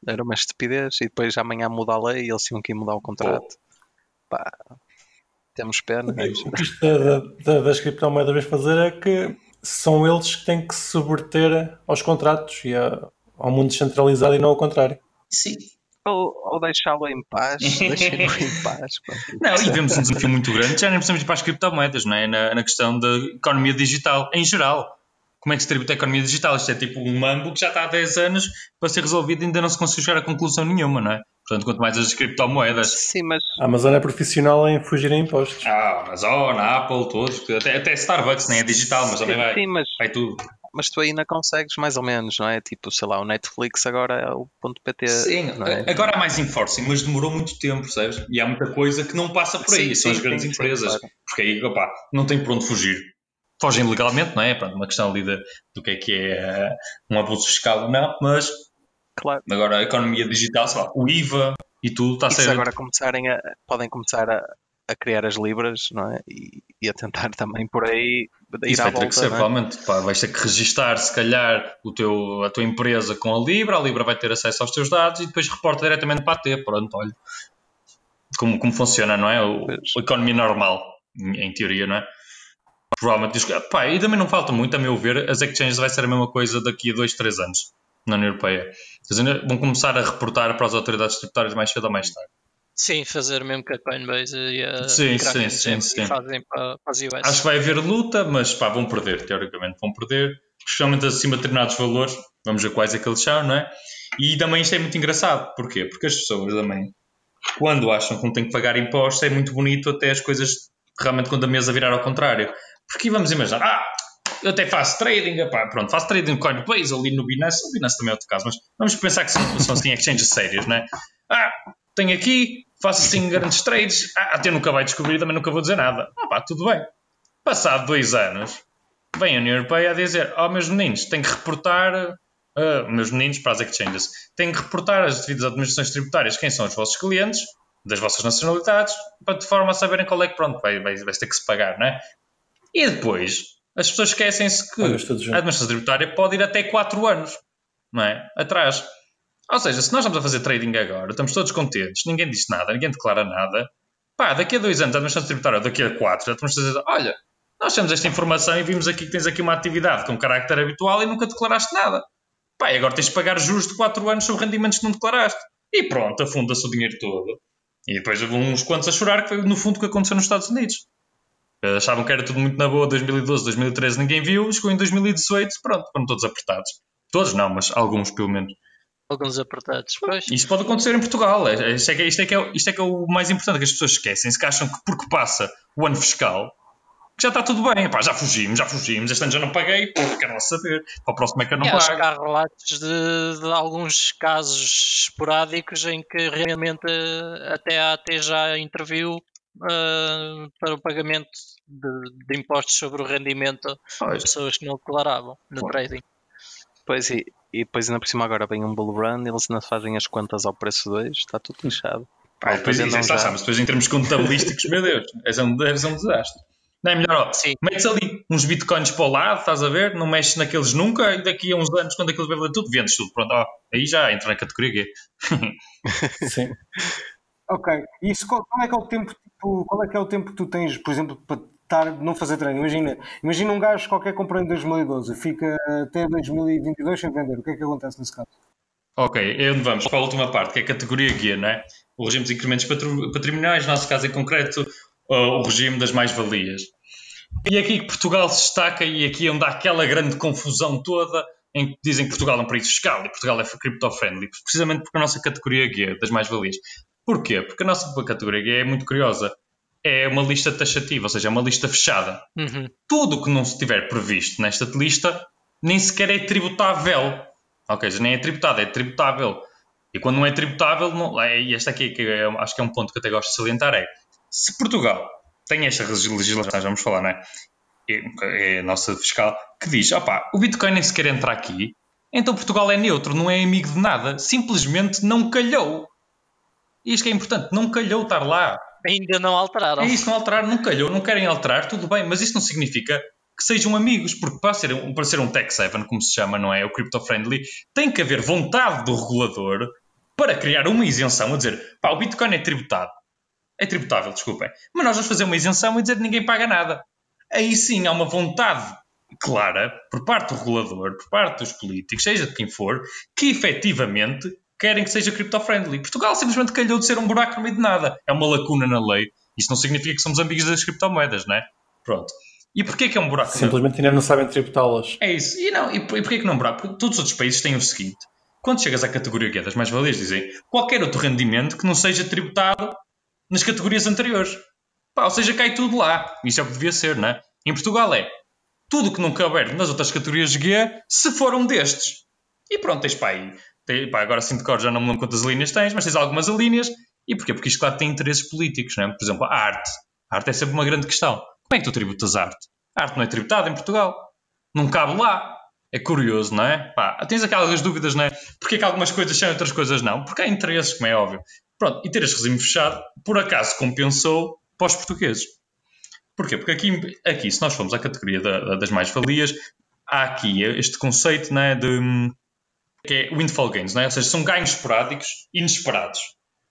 Era uma estupidez. E depois amanhã muda a lei e eles tinham que mudar o contrato. Pá, temos pena. O que isto da, da, das criptomoedas vem fazer é que são eles que têm que se subverter aos contratos e a, ao mundo descentralizado e não ao contrário. Sim. Ou, ou deixá-lo em paz, deixem-no em paz. Não, e vemos um desafio muito grande, já nem precisamos ir para as criptomoedas, não é? Na, na questão da economia digital, em geral como é que se tributa a economia digital. Isto é tipo um mambo que já está há 10 anos para ser resolvido e ainda não se conseguiu chegar a conclusão nenhuma, não é? Portanto, quanto mais as criptomoedas. Sim, mas. A Amazon é profissional em fugir a impostos. Ah, Amazon, Apple, todos. Até, até Starbucks nem é digital, mas também vai. Sim, mas. Vai tudo. Mas tu ainda consegues mais ou menos, não é? Tipo, sei lá, o Netflix agora é o ponto .pt. Sim, é? agora há mais enforcing, mas demorou muito tempo, percebes? E há muita coisa que não passa por aí, sim, são sim, as grandes sim, empresas. Claro. Porque aí, opá, não tem por onde fugir fogem legalmente, não é? Pronto, uma questão ali de, do que é que é uh, um abuso fiscal ou não, mas claro. agora a economia digital, lá, o IVA e tudo está a ser. agora começarem a, podem começar a, a criar as libras, não é? E, e a tentar também por aí ir Isso à vai volta, ter que ser, é? provavelmente. Pá, vais ter que registar, se calhar, o teu, a tua empresa com a Libra, a Libra vai ter acesso aos teus dados e depois reporta diretamente para a T. Pronto, olha. Como, como funciona, não é? O, a economia normal, em, em teoria, não é? provavelmente diz que, pá, e também não falta muito, a meu ver, as exchanges vai ser a mesma coisa daqui a 2, 3 anos na União Europeia. Dizer, vão começar a reportar para as autoridades tributárias mais cedo ou mais tarde. Sim, fazer mesmo que a Coinbase e a Sim, Kraken sim, sim, sim. fazem para, para as US. Acho que vai haver luta, mas pá, vão perder, teoricamente vão perder, especialmente acima de determinados valores, vamos ver quais é que eles são, não é? E também isto é muito engraçado, porquê? Porque as pessoas também, quando acham que não têm que pagar impostos, é muito bonito até as coisas, realmente quando a mesa virar ao contrário. Porque vamos imaginar, ah, eu até faço trading, epá, pronto, faço trading no Coinbase, ali no Binance, o Binance também é outro caso, mas vamos pensar que são, são assim exchanges sérios, não é? Ah, tenho aqui, faço assim grandes trades, ah, até nunca vai descobrir, também nunca vou dizer nada. Ah pá, tudo bem. Passado dois anos, vem a União Europeia a dizer, ó oh, meus meninos, tenho que reportar, uh, meus meninos para as exchanges, tenho que reportar às devidas administrações tributárias quem são os vossos clientes, das vossas nacionalidades, para de forma a saberem qual é que, pronto, vai, vai, vai ter que se pagar, não é? E depois, as pessoas esquecem-se que a administração tributária pode ir até 4 anos, não é? Atrás. Ou seja, se nós estamos a fazer trading agora, estamos todos contentes, ninguém diz nada, ninguém declara nada, pá, daqui a dois anos a administração tributária, daqui a quatro, já estamos a dizer, olha, nós temos esta informação e vimos aqui que tens aqui uma atividade com carácter habitual e nunca declaraste nada. Pá, e agora tens de pagar juros de 4 anos sobre rendimentos que não declaraste. E pronto, afunda-se o dinheiro todo. E depois houve uns quantos a chorar, que foi no fundo o que aconteceu nos Estados Unidos. Achavam que era tudo muito na boa, 2012, 2013 ninguém viu, chegou em 2018, pronto, foram todos apertados. Todos não, mas alguns pelo menos. Alguns apertados, pois. Isso pode acontecer em Portugal. É, é, isto é, que, isto, é que é, isto é que é o mais importante, que as pessoas esquecem, se que acham que porque passa o ano fiscal, que já está tudo bem. Já fugimos, já fugimos, este ano já não paguei, pô, quero lá saber. Para o próximo é que eu não e pago. Há relatos de, de, alguns casos esporádicos em que realmente até a AT já interviu uh, para o pagamento de, de, impostos sobre o rendimento das pessoas que não declaravam no trading. Pois, e, e depois ainda por cima agora vem um bull run, eles ainda fazem as contas ao preço 2, está tudo lixado. Pá, depois, isso, é já... mas depois em termos contabilísticos, meu Deus, é um, é um desastre. Não é melhor, ó, Sim. metes ali uns bitcoins para o lado, estás a ver? Não mexes naqueles nunca e daqui a uns anos, quando aquilo vai tudo, vendes tudo. Pronto, ó, aí já entra na categoria G. Sim. ok, e isso, qual, qual, é que é o tempo, tipo, qual é que é o tempo que tu tens, por exemplo, para estar, não fazer treino? Imagina, imagina um gajo qualquer comprou em 2012, fica até 2022 sem vender. O que é que acontece nesse caso? Ok, é onde vamos para a última parte, que é a categoria guia, não é? O regime de incrementos patrimoniais, no nosso caso em concreto, o regime das mais-valias. E aqui que Portugal se destaca e aqui é onde há aquela grande confusão toda em que dizem que Portugal é um país fiscal e Portugal é cripto-friendly, precisamente porque a nossa categoria guia das mais-valias. Porquê? Porque a nossa categoria é muito curiosa. É uma lista taxativa, ou seja, é uma lista fechada. Uhum. Tudo o que não estiver previsto nesta lista nem sequer é tributável. Ok, nem é tributado, é tributável. E quando não é tributável, não, é, esta aqui que é, acho que é um ponto que eu até gosto de salientar, é se Portugal tem esta legislação, vamos falar, não é? É, é a nossa fiscal, que diz: opá, o Bitcoin nem sequer entra aqui, então Portugal é neutro, não é amigo de nada, simplesmente não calhou. E isto que é importante, não calhou estar lá. Ainda não alteraram. É isso, não alteraram, não calhou, não querem alterar, tudo bem, mas isso não significa que sejam amigos, porque para ser, um, para ser um Tech 7, como se chama, não é? O Crypto Friendly, tem que haver vontade do regulador para criar uma isenção a dizer pá, o Bitcoin é tributado é tributável, desculpem. Mas nós vamos fazer uma isenção e dizer que ninguém paga nada. Aí sim há uma vontade clara por parte do regulador, por parte dos políticos, seja de quem for, que efetivamente querem que seja cripto-friendly. Portugal simplesmente calhou de ser um buraco no meio de nada. É uma lacuna na lei. Isso não significa que somos amigos das criptomoedas, não é? Pronto. E porquê que é um buraco? Simplesmente ainda não sabem tributá-las. É isso. E, não, e porquê que não é um buraco? Porque todos os outros países têm o seguinte. Quando chegas à categoria que é das mais-valias, dizem qualquer outro rendimento que não seja tributado nas categorias anteriores. Pá, ou seja, cai tudo lá. Isso é o que devia ser, não é? Em Portugal é tudo que não caber nas outras categorias G, se for um destes. E pronto, tens pá aí. Tem, pá, agora sim de cor já não me lembro quantas linhas tens, mas tens algumas linhas. E porquê? Porque isto, claro, tem interesses políticos, não é? Por exemplo, a arte. A arte é sempre uma grande questão. Como é que tu tributas arte? A arte não é tributada em Portugal. Não cabe lá. É curioso, não é? Pá, tens aquelas dúvidas, não é? Porquê que algumas coisas são e outras coisas não? Porque há interesses, como é óbvio. Pronto, e ter este regime fechado, por acaso, compensou para os portugueses. Porquê? Porque aqui, aqui se nós formos à categoria da, das mais-valias, há aqui este conceito né, de que é windfall gains, né? ou seja, são ganhos esporádicos, inesperados.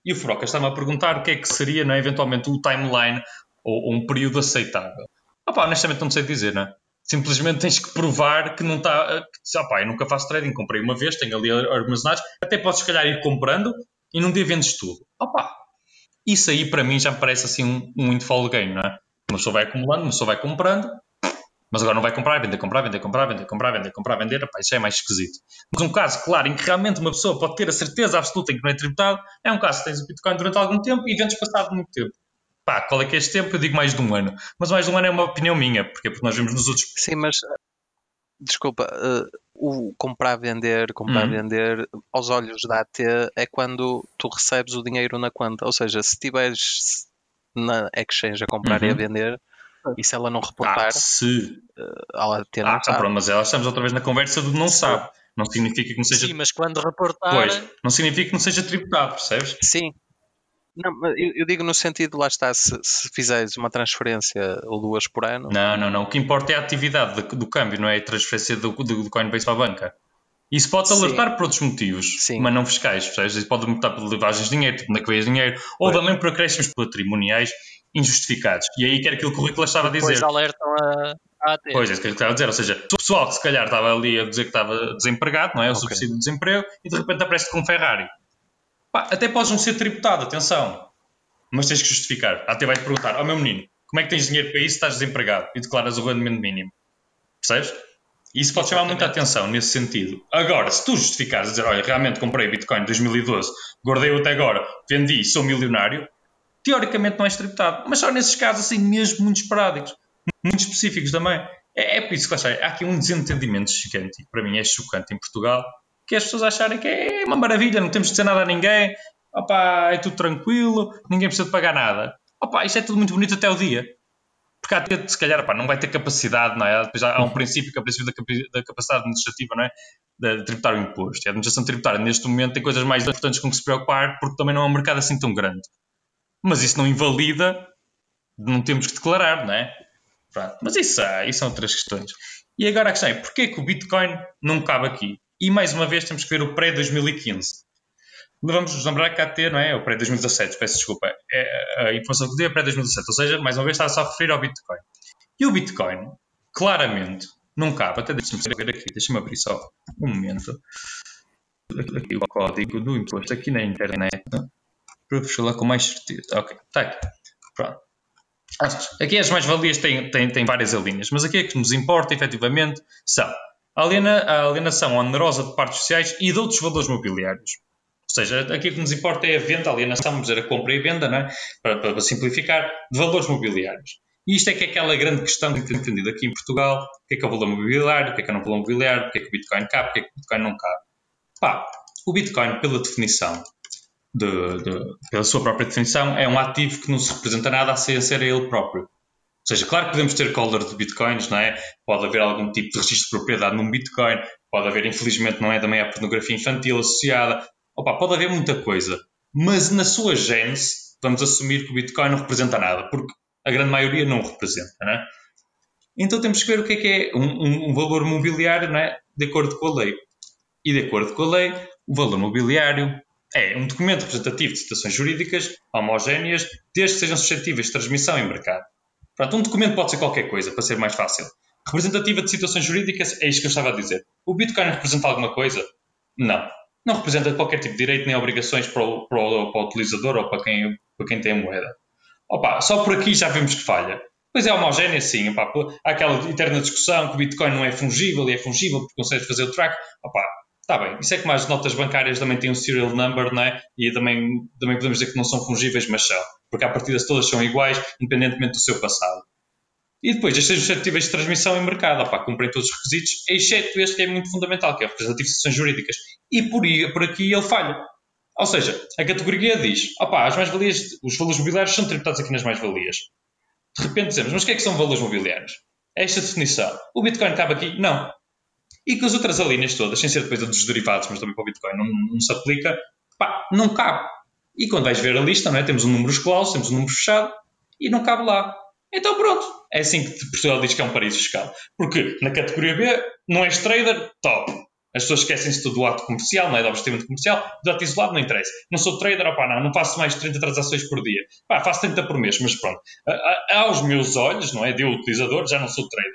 E o Furoca está-me a perguntar o que é que seria, né, eventualmente, o timeline ou, ou um período aceitável. Opa, honestamente não sei dizer, né? Simplesmente tens que provar que não está. Que, opa, eu nunca faço trading, comprei uma vez, tenho ali armazenados, até podes, se calhar, ir comprando e num dia vendes tudo. Opa! Isso aí para mim já me parece assim um, um windfall game, não é? Uma pessoa vai acumulando, uma pessoa vai comprando, mas agora não vai comprar, vender, comprar, vender, comprar, vender, comprar, vender, comprar, vender, Epá, isso é mais esquisito. Mas um caso, claro, em que realmente uma pessoa pode ter a certeza absoluta em que não é tributado, é um caso que tens o Bitcoin durante algum tempo e vendes passado muito tempo. Pá, qual é que é este tempo? Eu digo mais de um ano. Mas mais de um ano é uma opinião minha, porque, porque nós vemos nos outros. Sim, mas desculpa, uh, o comprar, vender, comprar, Uhum. vender, aos olhos da AT é quando tu recebes o dinheiro na conta. Ou seja, se estiveres na exchange a comprar e a Uhum. vender, e se ela não reportar, Ah, se. a AT não Ah, sabe. pronto, mas ela estamos outra vez na conversa do não sabe. Não significa que não seja. Sim, mas quando reportar, Pois, não significa que não seja tributado, percebes? Sim. Não, eu, eu digo no sentido, lá está, se, se fizeres uma transferência ou duas por ano, Não, não, não. O que importa é a atividade do, do câmbio, não é a transferência do, do, do Coinbase para a banca. Isso pode Sim. alertar por outros motivos, Sim. mas não fiscais, percebes? Isso pode alertar por levagens de dinheiro, tipo, onde é que veias dinheiro, ou Pois. também por acréscimos patrimoniais injustificados. E aí que era aquilo que o Rico estava a dizer. alertam a, a AT. Pois, é isso que ele estava a dizer. Ou seja, o pessoal que se calhar estava ali a dizer que estava desempregado, não é? O Ok. subsídio de desemprego, e de repente aparece com um Ferrari. Pá, até podes não ser tributado, atenção. Mas tens que justificar. A AT vai-te perguntar, ó meu menino, como é que tens dinheiro para isso se estás desempregado e declaras o rendimento mínimo? Percebes? Isso pode chamar muita atenção nesse sentido. Agora, se tu justificares, dizer, olha, realmente comprei Bitcoin em 2012, guardei-o até agora, vendi, sou milionário, teoricamente não és tributado. Mas só nesses casos, assim, mesmo muito esporádicos, muito específicos também. É, é por isso que está, há aqui um desentendimento gigante, para mim é chocante em Portugal, que é as pessoas acharem que é uma maravilha, não temos de dizer nada a ninguém, opá, é tudo tranquilo, ninguém precisa de pagar nada. Opá, isto é tudo muito bonito até o dia. Porque há ter, se calhar, opá, não vai ter capacidade, não é? Depois há, há um princípio que é o princípio da, da capacidade administrativa, não é? De, de tributar o imposto. E a administração tributária, neste momento, tem coisas mais importantes com que se preocupar, porque também não é um mercado assim tão grande. Mas isso não invalida, não temos que declarar, não é? Pronto. Mas isso, há- isso são outras questões. E agora a questão é, porquê que o Bitcoin não cabe aqui? E mais uma vez temos que ver o pré-2015. Vamos nos lembrar que a AT, não é? O pré-2017, peço desculpa. É, a informação que dei é pré-2017, ou seja, mais uma vez está-se a referir ao Bitcoin. E o Bitcoin, claramente, não cabe. Até deixa-me ver aqui, deixa-me abrir só um momento. Aqui o código do imposto, aqui na internet, para falar com mais certeza. Ok, está aqui. Pronto. Aqui as mais-valias têm, têm, têm várias alíneas, mas aqui é que nos importa, efetivamente, são a, aliena, a alienação onerosa de partes sociais e de outros valores mobiliários. Ou seja, aqui o que nos importa é a venda, a alienação, vamos dizer, a compra e a venda, não é? para, para, para simplificar, de valores mobiliários. E isto é que é aquela grande questão que tem entendido aqui em Portugal: o que é que é o valor mobiliário, o que é que é o valor mobiliário, o que é que o Bitcoin cabe, o que é que o Bitcoin não cabe. Pá, o Bitcoin, pela definição, de, de, pela sua própria definição, é um ativo que não se representa nada a ser, a ser ele próprio. Ou seja, claro que podemos ter collar de bitcoins, não é? Pode haver algum tipo de registro de propriedade num bitcoin, pode haver, infelizmente, não é? Também a pornografia infantil associada. Opa, pode haver muita coisa. Mas na sua gênese, vamos assumir que o bitcoin não representa nada, porque a grande maioria não o representa, não é? Então temos que ver o que é que é um, um, valor mobiliário, não é? De acordo com a lei. E de acordo com a lei, o valor mobiliário é um documento representativo de situações jurídicas homogéneas, desde que sejam suscetíveis de transmissão em mercado. Portanto, um documento pode ser qualquer coisa, para ser mais fácil. Representativa de situações jurídicas, é isto que eu estava a dizer. O Bitcoin representa alguma coisa? Não. Não representa qualquer tipo de direito nem obrigações para o, para o, para o utilizador ou para quem, para quem tem a moeda. Opa, só por aqui já vemos que falha. Pois é homogénea, sim. Opa, há aquela eterna discussão que o Bitcoin não é fungível e é fungível porque consegue fazer o track. Opa, está bem. Isso é como as notas bancárias também têm um serial number, não é? E também, também podemos dizer que não são fungíveis, mas são. Porque à partida todas são iguais, independentemente do seu passado. E depois, as suscetíveis de transmissão em mercado, opa, cumprem todos os requisitos, exceto este que é muito fundamental, que é o representativo de situações jurídicas. E por, por aqui ele falha. Ou seja, a categoria diz, opa, as mais-valias, os valores mobiliários são tributados aqui nas mais-valias. De repente dizemos, mas o que é que são valores mobiliários? É esta definição. O Bitcoin cabe aqui? Não. E com as outras alíneas todas, sem ser depois a dos derivados, mas também para o Bitcoin não, não se aplica, pá, não cabe. E quando vais ver a lista, não é? temos um número clausos, temos um número fechado, e não cabe lá. Então pronto, é assim que Portugal diz que é um paraíso fiscal. Porque na categoria B, não és trader, top. As pessoas esquecem-se do ato comercial, não é? Do investimento comercial, do ato isolado não interessa. Não sou trader, opá, não, não faço mais de 30 transações por dia. Pá, faço 30 por mês, mas pronto. A, a, aos meus olhos, não é? De utilizador, já não sou trader.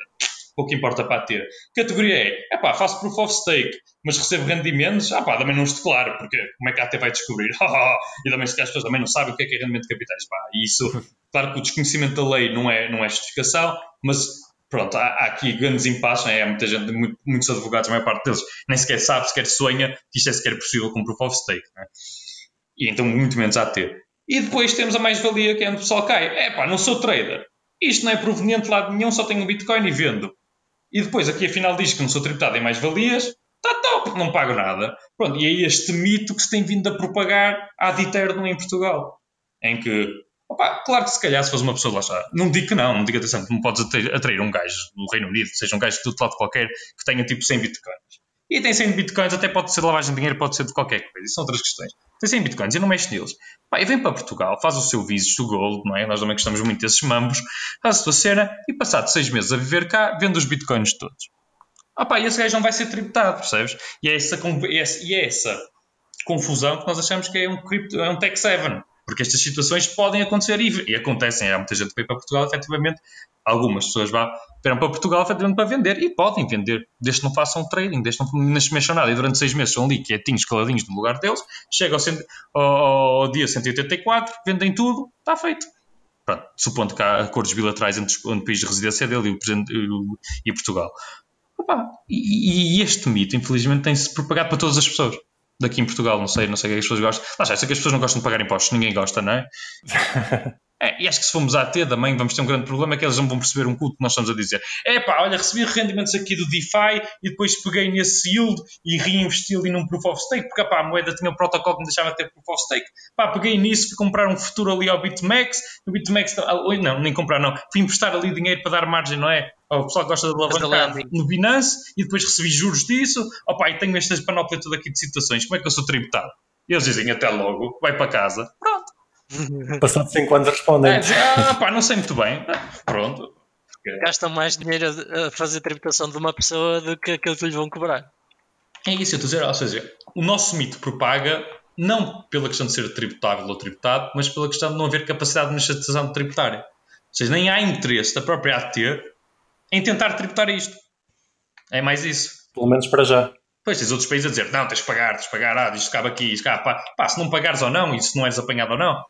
Pouco importa para ter. Categoria é, é pá, faço proof of stake, mas recebo rendimentos, ah pá, também não os declaro, porque como é que a AT vai descobrir? e também se as pessoas também não sabem o que é, que é rendimento de capitais, pá, e isso, claro que o desconhecimento da lei não é, não é justificação, mas pronto, há, há aqui grandes impasses, é? há muita gente, muito, muitos advogados, a maior parte deles, nem sequer sabe, sequer sonha que isto é sequer possível com proof of stake, né? e então muito menos a ter. E depois temos a mais-valia que é onde o pessoal cai. É pá, não sou trader. Isto não é proveniente de lado nenhum, só tenho um Bitcoin e vendo. E depois aqui afinal diz que não sou tributado em mais-valias. Está top, não pago nada. Pronto, e é este mito que se tem vindo a propagar ad eterno em Portugal. Em que, opa, claro que se calhar se fosse uma pessoa lá está, não digo que não, não digo atenção que não podes atrair um gajo do Reino Unido, seja um gajo de todo lado qualquer, que tenha tipo 100 Bitcoins. E tem 100 bitcoins, até pode ser de lavagem de dinheiro, pode ser de qualquer coisa. Isso são outras questões. Tem 100 bitcoins e não mexe neles. Pá, e vem para Portugal, faz o seu Visit do Gold, não é? Nós também gostamos muito desses mambos, faz a sua cena e passado 6 meses a viver cá, vende os bitcoins todos. Ah pá, e esse gajo não vai ser tributado, percebes? E é essa, e é essa confusão que nós achamos que é um, cripto, é um Tech 7. Porque estas situações podem acontecer e, e acontecem. Há muita gente que vem para Portugal, efetivamente, algumas pessoas vão, vieram para Portugal efetivamente para vender e podem vender, desde que não façam trading, desde que não, mexam nada. E durante seis meses são ali quietinhos, caladinhos no lugar deles, chega ao, ao, ao dia 184, vendem tudo, está feito. Pronto, supondo que há acordos bilaterais entre o país de residência dele e, o, e Portugal. Opa, e, e, este mito, infelizmente, tem-se propagado para todas as pessoas daqui em Portugal, não sei, não sei o que, é as pessoas gostam. Lá já, sei que as pessoas não gostam de pagar impostos, ninguém gosta, não é? É, e acho que se formos à T também vamos ter um grande problema, é que eles não vão perceber um culto que nós estamos a dizer. É pá, olha, recebi rendimentos aqui do DeFi e depois peguei nesse yield e reinvesti ali num Proof of Stake, porque pá, a moeda tinha um protocolo que me deixava ter Proof of Stake. Pá, peguei nisso, fui comprar um futuro ali ao BitMEX, no BitMEX, ah, não, nem comprar não, fui emprestar ali dinheiro para dar margem, não é? O pessoal gosta de alavancar no Binance e depois recebi juros disso. Opa, e tenho esta panóplia toda aqui de situações. Como é que eu sou tributado? E eles dizem até logo, vai para casa. Pronto. Passado 5 anos respondem. É, ah, pá, não sei muito bem. Pronto. Gastam mais dinheiro a fazer tributação de uma pessoa do que aquilo que lhe vão cobrar. É isso, eu estou a dizer. Ou seja, o nosso mito propaga não pela questão de ser tributável ou tributado, mas pela questão de não haver capacidade de administração tributária. Ou seja, nem há interesse da própria AT em tentar tributar isto. É mais isso. Pelo menos para já. Pois, tens outros países a dizer, não, tens de pagar, tens de pagar, ah, isto cabe aqui, isto cabe, pá, pá, se não pagares ou não, e se não és apanhado ou não,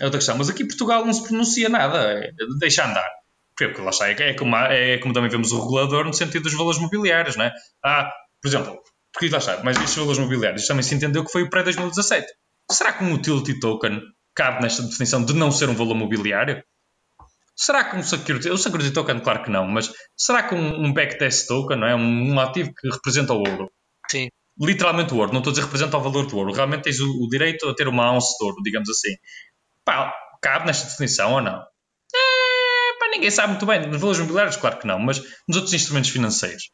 é outra questão. Mas aqui Portugal não se pronuncia nada, é, deixa andar. Porque lá está, é, é, como, é como também vemos o regulador no sentido dos valores mobiliários, não é? Ah, por exemplo, porque lá está, mas estes valores mobiliários também se entendeu que foi o pré-2017. Será que um utility token cabe nesta definição de não ser um valor mobiliário? Será que um security, o security token, claro que não, mas será que um, um backtest token, não é? Um, um, ativo que representa o ouro? Sim. Literalmente o ouro, não estou a dizer representa o valor do ouro, realmente tens o, o direito a ter uma ounce de ouro, digamos assim. Pá, cabe nesta definição ou não? É, pá, ninguém sabe muito bem. Nos valores imobiliários, claro que não, mas nos outros instrumentos financeiros.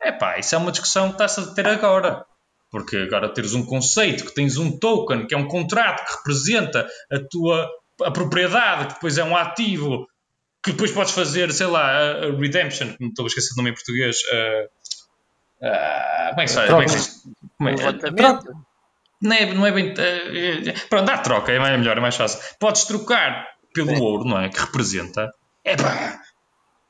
É pá, isso é uma discussão que está-se a ter agora. Porque agora teres um conceito, que tens um token, que é um contrato que representa a tua a propriedade, que depois é um ativo, que depois podes fazer, sei lá, a, a Redemption, não estou a esquecer o nome em português. Uh, uh, como é que se faz? Como é que se, como é, não é, não é bem. Uh, pronto, dá troca, é melhor, é mais fácil. Podes trocar pelo Sim. ouro, não é? Que representa. É pá,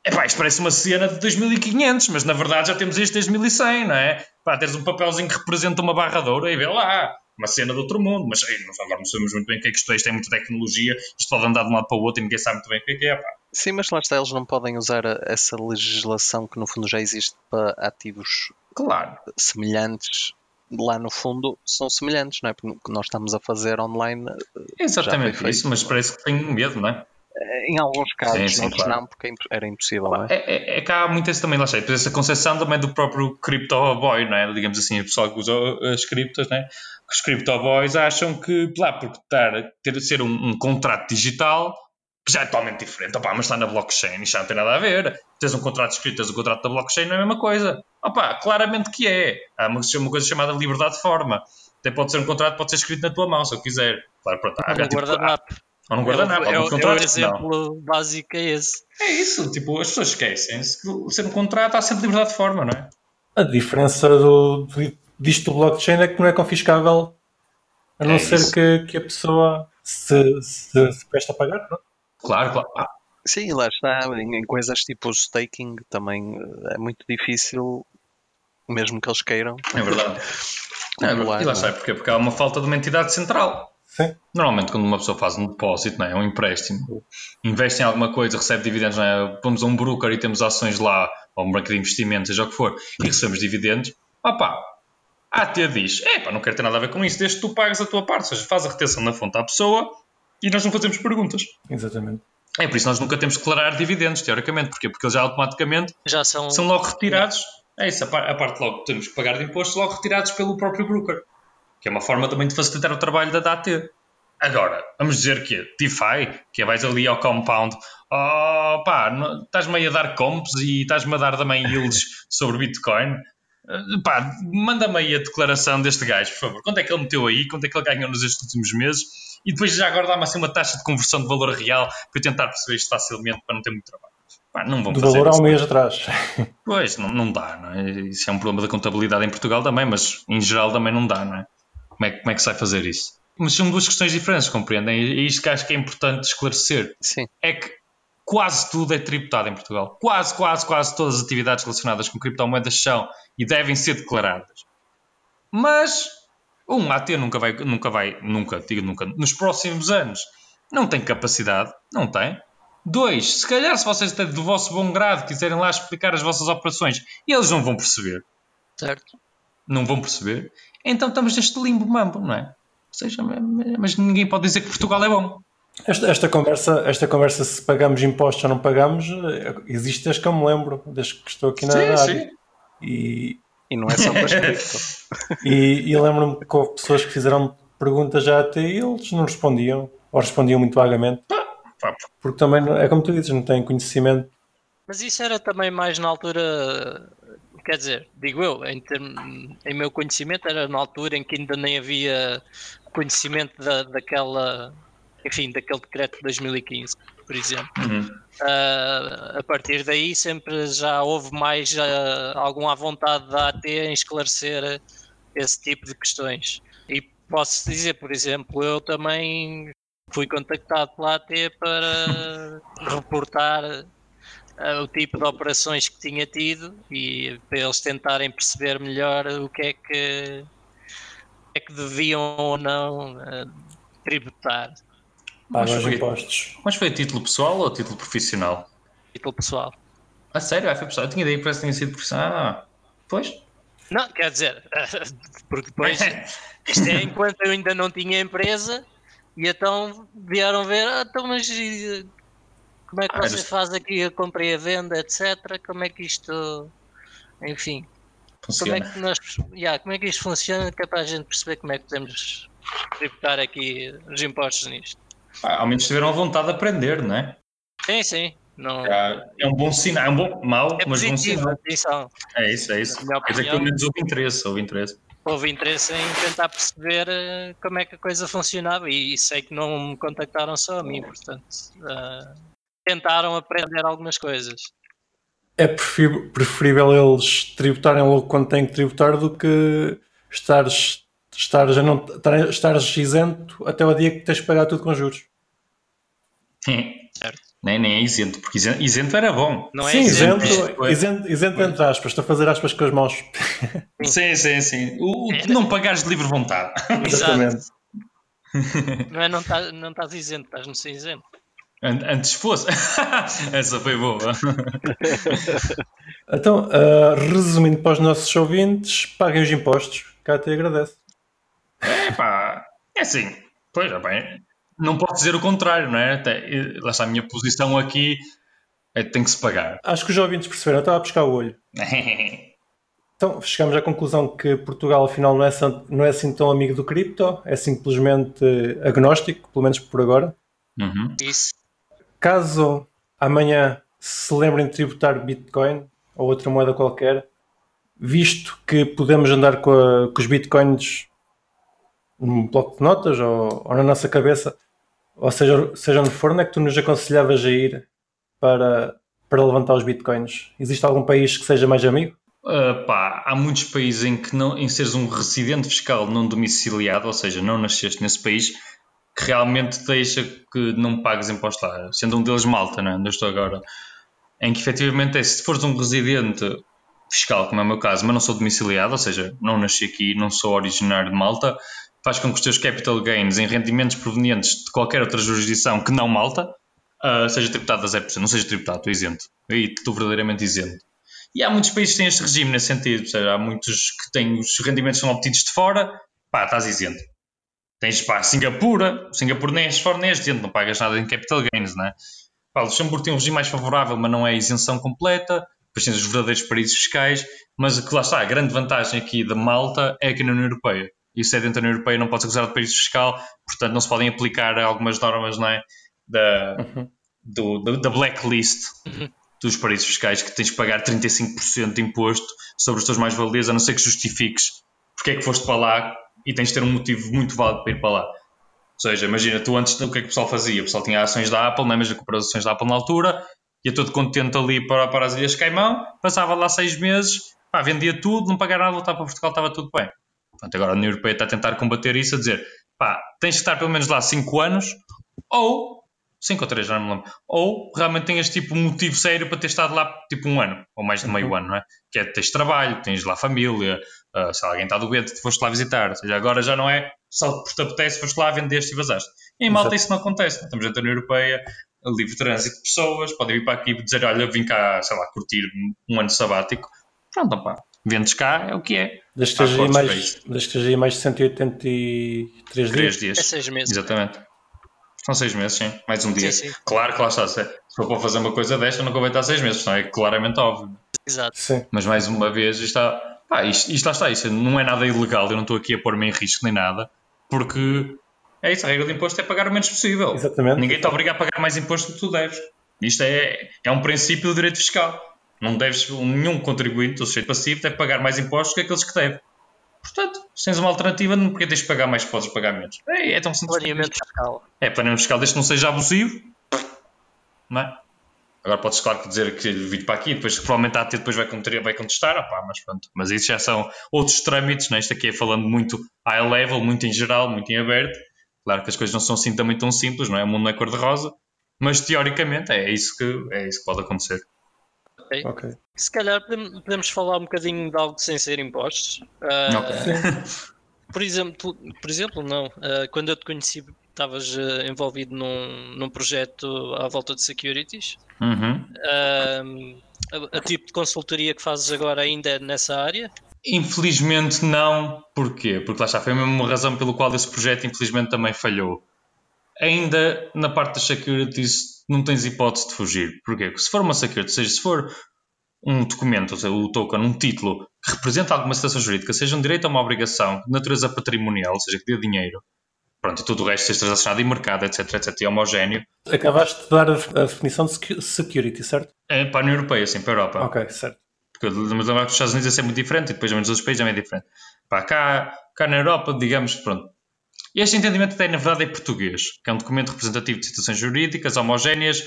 é pá, isto parece uma cena de 2500, mas na verdade já temos este desde 1100, não é? Pá, teres um papelzinho que representa uma barra de ouro e vê lá, uma cena de outro mundo, mas ei, agora não sabemos muito bem o que é que isto é, isto é muita tecnologia, isto pode andar de um lado para o outro e ninguém sabe muito bem o que é que é, pá. Sim, mas lá está, eles não podem usar essa legislação que no fundo já existe para ativos claro. semelhantes lá no fundo são semelhantes, não é? Porque nós estamos a fazer online. Eh, Exatamente isso, mas parece que tem medo, não é? Eh, em alguns casos, sim, sim, claro. não, porque é era impossível. Não é? É, é, é que há muito esse também, lá sei, essa concepção também do próprio Crypto Boy, não é? Digamos assim, o pessoal que usa as criptos, né? Os Crypto Boys acham que, lá, porque estar, ter ser um, um contrato digital que já é totalmente diferente. Opa, mas está na blockchain, isto já não tem nada a ver. Tens um contrato escrito, tens um contrato da blockchain, não é a mesma coisa. Opa, claramente que é. Há uma, uma coisa chamada liberdade de forma. Até pode ser um contrato, pode ser escrito na tua mão, se eu quiser. Claro, pronto. Há, tipo, guardanapo. Ou não guarda nada. É, é, é o exemplo não. básico é esse. É isso, tipo, as pessoas esquecem-se que ser um contrato há sempre liberdade de forma, não é? A diferença do, do, disto do blockchain é que não é confiscável a não é ser que, que a pessoa se, se, se presta a pagar, não? Claro, claro. Ah, Sim, lá está. Em, em coisas tipo o staking também eh, é muito difícil, mesmo que eles queiram. É verdade. É, e lá está, é? porque, porque há uma falta de uma entidade central. Sim. Normalmente, quando uma pessoa faz um depósito, não é? um empréstimo, investe em alguma coisa, recebe dividendos, não é? vamos a um broker e temos ações lá, ou um banco de investimentos, seja o que for, e recebemos dividendos, opá, a AT diz: é pá, não quero ter nada a ver com isso, desde que tu pagues a tua parte, ou seja, faz a retenção na fonte à pessoa e nós não fazemos perguntas. Exatamente. É por isso que nós nunca temos que declarar dividendos, teoricamente, Porquê? porque eles já automaticamente Já são. são logo retirados. É isso, a par- a parte logo temos que pagar de impostos, logo retirados pelo próprio broker. Que é uma forma também de facilitar o trabalho da DAT. Agora, vamos dizer que DeFi, que é vais ali ao compound, oh pá, estás-me aí a dar comps e estás-me a dar também yields sobre Bitcoin. Eh, Pá, manda-me aí a declaração deste gajo, por favor. Quanto é que ele meteu aí? Quanto é que ele ganhou nos estes últimos meses? E depois já agora dá-me assim uma taxa de conversão de valor real para eu tentar perceber isto facilmente para não ter muito trabalho. Pá, não vão Do fazer valor há um mês atrás. Pois, não, não dá, não é? Isso é um problema da contabilidade em Portugal também, mas em geral também não dá, não é? Como é, que- como é que se vai fazer isso? Mas são duas questões diferentes, compreendem? E é isto que acho que é importante esclarecer. Sim. É que quase tudo é tributado em Portugal. Quase, quase, quase todas as atividades relacionadas com criptomoedas são e devem ser declaradas. Mas um AT nunca vai, nunca vai, nunca, digo nunca, nos próximos anos não tem capacidade, não tem. Dois, se calhar se vocês têm do vosso bom grado quiserem lá explicar as vossas operações, eles não vão perceber. Certo? Não vão perceber. Então estamos neste limbo mambo, não é? Ou seja, mas ninguém pode dizer que Portugal é bom. Esta, esta conversa, esta conversa, se pagamos impostos ou não pagamos, eh, existe desde que eu me lembro, desde que estou aqui na Sim, área. sim. E, E não é só para as cripto. e, e lembro-me que houve pessoas que fizeram perguntas já até e eles não respondiam, ou respondiam muito vagamente, porque também, é como tu dizes, não têm conhecimento. Mas isso era também mais na altura. Quer dizer, digo eu, em, term- em meu conhecimento, era na altura em que ainda nem havia conhecimento da, daquela. Enfim, daquele decreto de 2015, por exemplo. Uhum. Ah, a partir daí sempre já houve mais ah, algum à vontade da AT em esclarecer esse tipo de questões. E posso dizer, por exemplo, eu também fui contactado pela AT para reportar ah, o tipo de operações que tinha tido e para eles tentarem perceber melhor o que é que, é que deviam ou não tributar. Pagam Mas os foi- impostos. Mas foi título pessoal ou título profissional? Título pessoal. A sério? Ah, foi pessoal. Eu tinha ideia que parece que tinha sido profissional. Ah, pois. Não, quer dizer, porque depois isto é enquanto eu ainda não tinha empresa e então vieram ver, ah, então, mas como é que Ah, você faz aqui a compra e a venda, etc. Como é que isto, enfim, como é Funciona. que nós, yeah, como é que isto funciona, que é para a gente perceber como é que podemos tributar aqui os impostos nisto. Ao menos tiveram a vontade de aprender, não é? Sim, sim, não, Ah, É um bom sinal. É um bom, mau, é mas bom positivo, sinal. atenção. É isso, é isso. Quer dizer que pelo menos houve interesse, houve interesse. houve interesse em tentar perceber eh, como é que a coisa funcionava e sei que não me contactaram só a mim, portanto ah, tentaram aprender algumas coisas. É preferível, preferível eles tributarem logo quando têm que tributar do que estares, estares, a não, estares isento até o dia que tens que pagar tudo com juros. Certo. Nem, nem é isento, porque isento, isento era bom. Não é Sim, isento, exemplo, é- isento, isento entre aspas, estou a fazer aspas com as mãos. Sim, sim, sim. O, o de não pagares de livre vontade. Exatamente. não é não estás não isento, estás no cinzento. An- Antes fosse. Essa foi boa. Então, ah, resumindo para os nossos ouvintes, paguem os impostos, cá te agradece. Epá, é assim. Pois, é bem. Não posso dizer o contrário, não é? Até, eh, lá está a minha posição aqui. É, que tem que se pagar. Acho que os ouvintes perceberam, eu estava a pescar o olho. Então, chegamos à conclusão que Portugal, afinal, não é, não é assim tão amigo do cripto, é simplesmente agnóstico, pelo menos por agora. Uhum. Isso. Caso amanhã se lembrem de tributar Bitcoin ou outra moeda qualquer, visto que podemos andar com, a- com os Bitcoins num bloco de notas ou, ou na nossa cabeça, ou seja, seja onde for, onde é que tu nos aconselhavas a ir para, para levantar os Bitcoins? Existe algum país que seja mais amigo? Uh, pá, há muitos países em que não, em seres um residente fiscal não domiciliado, ou seja, não nasceste nesse país, que realmente deixa que não pagues imposto lá, sendo um deles Malta, não é? onde eu estou agora, em que efetivamente é, se fores um residente fiscal, como é o meu caso, mas não sou domiciliado, ou seja, não nasci aqui, não sou originário de Malta, faz com que os teus capital gains em rendimentos provenientes de qualquer outra jurisdição que não Malta uh, seja tributado a 0%, não seja tributado, estou isento. Aí estou verdadeiramente isento. E há muitos países que têm este regime nesse sentido, ou seja, há muitos que têm os rendimentos são obtidos de fora, pá, estás isento. Tens, pá, Singapura, nem és dentro, não pagas nada em capital gains, não é? Pá, Luxemburgo tem um regime mais favorável, mas não é isenção completa. Depois tens os verdadeiros paraísos fiscais, mas que lá está, a grande vantagem aqui da Malta é que na União Europeia. Isso é dentro da União Europeia, não pode ser considerado paraíso fiscal, portanto não se podem aplicar algumas normas, não é? Da, uhum. do, do, da blacklist uhum. dos paraísos fiscais, que tens que pagar 35% de imposto sobre os teus mais-valias, a não ser que justifiques porque é que foste para lá e tens de ter um motivo muito válido para ir para lá. Ou seja, imagina, tu antes o que é que o pessoal fazia? O pessoal tinha ações da Apple, não é? mas comprou ações da Apple na altura, ia todo contente ali para, para as Ilhas Caimão, passava lá seis meses, pá, vendia tudo, não pagava nada, voltava para Portugal, estava tudo bem. Portanto, agora a União Europeia está a tentar combater isso, a dizer, pá, tens de estar pelo menos lá cinco anos, ou 5 ou 3, já não me lembro. Ou realmente tenhas tipo um motivo sério para ter estado lá tipo um ano, ou mais de meio uhum. ano, não é? Que é tens trabalho, tens lá família, uh, se alguém está doente, te foste lá visitar. Ou seja, agora já não é só por te apetece, foste lá, vendeste e vazaste. E em Malta Exato. isso não acontece. Estamos dentro da União Europeia, livre trânsito de pessoas, podem vir para aqui e dizer, olha, vim cá, sei lá, curtir um ano sabático. Pronto, pá, vendes cá, é o que é. Das que esteja mais, mais de 183 dias. dias. É 6 meses. Exatamente. São seis meses, sim. Mais um dia. Sim, sim. Claro que lá está. Se for para fazer uma coisa desta, não convém estar seis meses, não é claramente óbvio. Exato. Sim. Mas mais uma vez, isto está. Pá, isto, isto lá está. Isto não é nada ilegal. Eu não estou aqui a pôr-me em risco nem nada. Porque é isso. A regra de imposto é pagar o menos possível. Exatamente. Ninguém te obriga a pagar mais imposto do que tu deves. Isto é, é um princípio do direito fiscal. Não deves, nenhum contribuinte, ou sujeito passivo, deve pagar mais impostos que aqueles que deve. Portanto, se tens uma alternativa, porque tens de pagar mais, podes pagar menos. É, é tão simples. Planeamento fiscal. É, planeamento fiscal, desde que não seja abusivo. Não é? Agora podes, claro, dizer que vir para aqui, depois provavelmente a AT depois vai, vai contestar, opá, mas pronto. Mas isso já são outros trâmites, né? isto aqui é falando muito high level, muito em geral, muito em aberto. Claro que as coisas não são assim também tão simples, não é? O mundo não é cor-de-rosa, mas teoricamente é isso, que, é isso que pode acontecer. Okay. ok. Se calhar podemos falar um bocadinho de algo sem ser impostos. Uh, okay. por exemplo, por exemplo, não. Uh, quando eu te conheci, estavas uh, envolvido num, num projeto à volta de securities. Uhum. A, a, tipo de consultoria que fazes agora ainda é nessa área? Infelizmente não. Porquê? Porque lá está, foi a mesma razão pelo qual esse projeto infelizmente também falhou. Ainda na parte das securities não tens hipótese de fugir. Porquê? Se for uma security, ou seja, se for um documento, ou seja, o token, um título que representa alguma situação jurídica, seja um direito ou uma obrigação de natureza patrimonial, ou seja, que dê dinheiro, pronto, e tudo o resto seja transacionado em mercado, etc, etc, e homogéneo. Acabaste de dar a, definição de security, certo? É para a União Europeia, sim, para a Europa. Ok, certo. Porque mas os Estados Unidos é muito diferente e depois nos outros países é muito diferente. Para cá, cá na Europa, digamos, pronto, este entendimento tem, na verdade, é português, que é um documento representativo de situações jurídicas homogéneas,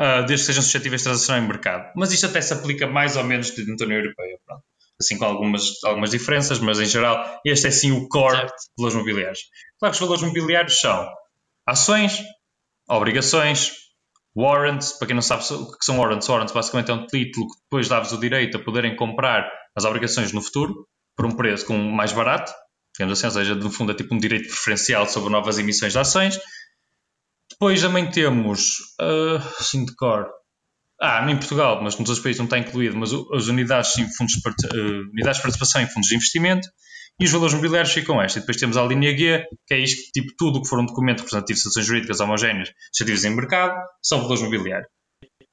uh, desde que sejam suscetíveis de transação em mercado. Mas isto até se aplica mais ou menos dentro da União Europeia, pronto. assim com algumas, algumas diferenças, mas em geral este é sim o core certo. de valores mobiliários. Claro que os valores mobiliários são ações, obrigações, warrants, para quem não sabe o que são warrants, warrants basicamente é um título que depois dá-vos o direito a poderem comprar as obrigações no futuro, por um preço com mais barato, digamos assim, ou seja, no fundo é tipo um direito preferencial sobre novas emissões de ações. Depois também temos, uh, de cor, ah, em Portugal, mas nos outros países não está incluído, mas as unidades, sim, fundos uh, unidades de participação em fundos de investimento e os valores mobiliários ficam esta. E depois temos a linha G, que é isto, tipo tudo o que for um documento representativo de ações jurídicas homogéneas, ativos em mercado, são valores mobiliários.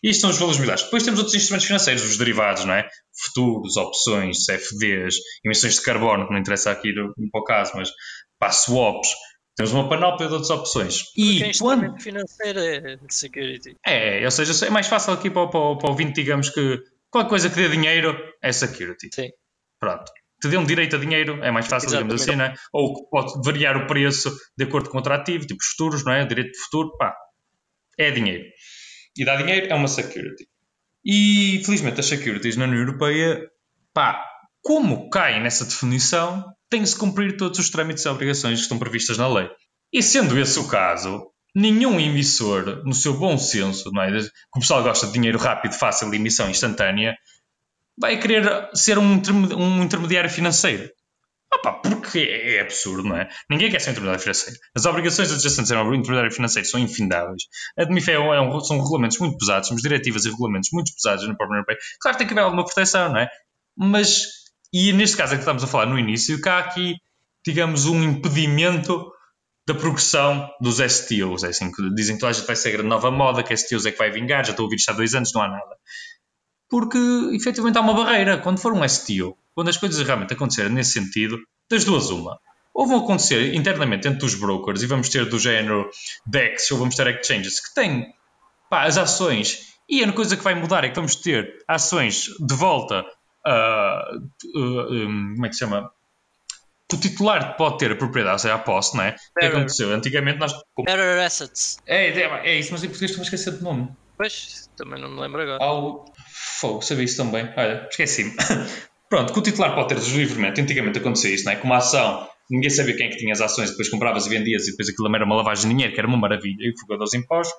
Isto são os valores mobiliários. Depois temos outros instrumentos financeiros, os derivados, não é? Futuros, opções, CFDs, emissões de carbono, que não interessa aqui no, no caso, mas pá, swaps. Temos uma panóplia de outras opções. E Porque quando... financeiro é security. É, ou seja, é mais fácil aqui para, para, para o ouvinte, digamos que qualquer coisa que dê dinheiro é security. Sim. Pronto. Te dê um direito a dinheiro, é mais fácil, Exatamente. digamos assim, não é? Ou pode variar o preço de acordo com o contrativo, tipo futuros, não é? Direito de futuro, pá, é dinheiro e dá dinheiro é uma security. E felizmente as securities na União Europeia, pá, como caem nessa definição, tem-se cumprir todos os trâmites e obrigações que estão previstas na lei. E sendo esse o caso, nenhum emissor, no seu bom senso, não é? que o pessoal gosta de dinheiro rápido, fácil, de emissão instantânea, vai querer ser um, um intermediário financeiro. Opa, porque é absurdo, não é? Ninguém quer ser um intermediário financeiro. As obrigações adjacentes a um intermediário financeiro são infindáveis. A DMIFE é um, são regulamentos muito pesados, são diretivas e regulamentos muito pesados na própria Europeia. Claro que tem que haver alguma proteção, não é? Mas, e neste caso é que estamos a falar no início, que há aqui, digamos, um impedimento da progressão dos STOs. É assim que dizem que toda a gente vai ser a nova moda, que STOs é que vai vingar, já estou a ouvir isto há dois anos, não há nada. Porque, efetivamente, há uma barreira. Quando for um STO, quando as coisas realmente acontecerem nesse sentido, das duas uma. Ou vão acontecer internamente entre os brokers e vamos ter do género DEX ou vamos ter exchanges que têm pá, as ações e a coisa que vai mudar é que vamos ter ações de volta a. Uh, uh, um, como é que se chama? o titular pode ter a propriedade, seja, a posse, não é? O que aconteceu? Antigamente nós. Bearer Assets. É, é, é isso, mas em português estou a esquecer de nome. Pois, também não me lembro agora. Ao. Fogo, sabia isso também. Olha, esqueci-me. Pronto, que o titular pode ter livremente. Antigamente acontecia isso, não é? Com uma ação, ninguém sabia quem é que tinha as ações, depois compravas e vendias e depois aquilo era uma lavagem de dinheiro, que era uma maravilha, e fuga dos impostos.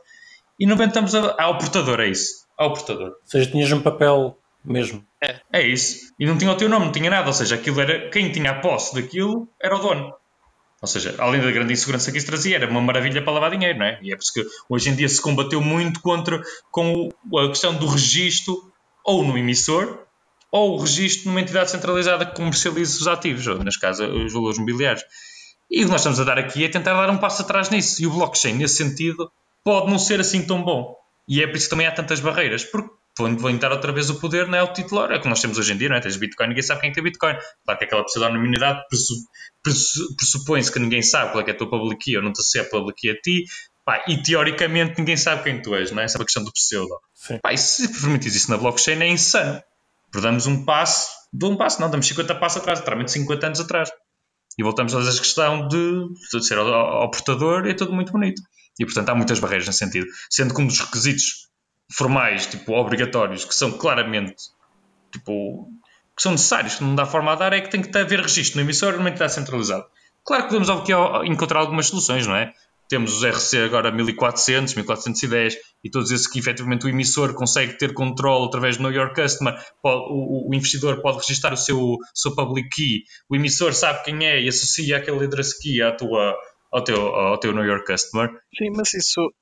E não inventamos ao portador, é isso. Ao portador. Ou seja, tinhas um papel mesmo. É. É isso. E não tinha o teu nome, não tinha nada. Ou seja, aquilo era. Quem tinha a posse daquilo era o dono. Ou seja, além da grande insegurança que isso trazia, era uma maravilha para lavar dinheiro, não é? E é por isso que hoje em dia se combateu muito contra com a questão do registro ou no emissor ou o registro numa entidade centralizada que comercialize os ativos, ou neste caso os valores mobiliários. E o que nós estamos a dar aqui é tentar dar um passo atrás nisso. E o blockchain, nesse sentido, pode não ser assim tão bom. E é por isso que também há tantas barreiras. Porque vão entrar outra vez o poder, não é o titular, é o que nós temos hoje em dia, não é? Tens Bitcoin, ninguém sabe quem é tem Bitcoin. Claro que aquela pseudonimidade pressupõe-se que ninguém sabe qual é que é a tua public key ou não te se é public key a ti, pá, e teoricamente ninguém sabe quem tu és, não é? Essa é a questão do pseudo. Pá, e se permitires isso na blockchain é insano. Damos um passo, dou um passo, não, damos 50 passos atrás, literalmente 50 anos atrás. E voltamos a essa questão de, de ser ao, portador e é tudo muito bonito. E portanto há muitas barreiras nesse sentido. Sendo que um dos requisitos formais, tipo, obrigatórios, que são claramente, tipo, que são necessários, que não dá forma a dar, é que tem que haver registro no emissor numa entidade centralizada. Claro que podemos aqui encontrar algumas soluções, não é? Temos os RC agora 1400, 1410 e todos esses que efetivamente o emissor consegue ter controle através do Know Your Customer, o, o, investidor pode registrar o seu, seu public key, o emissor sabe quem é e associa aquele address key à tua, ao, teu, ao teu Know Your Customer. Sim, mas isso,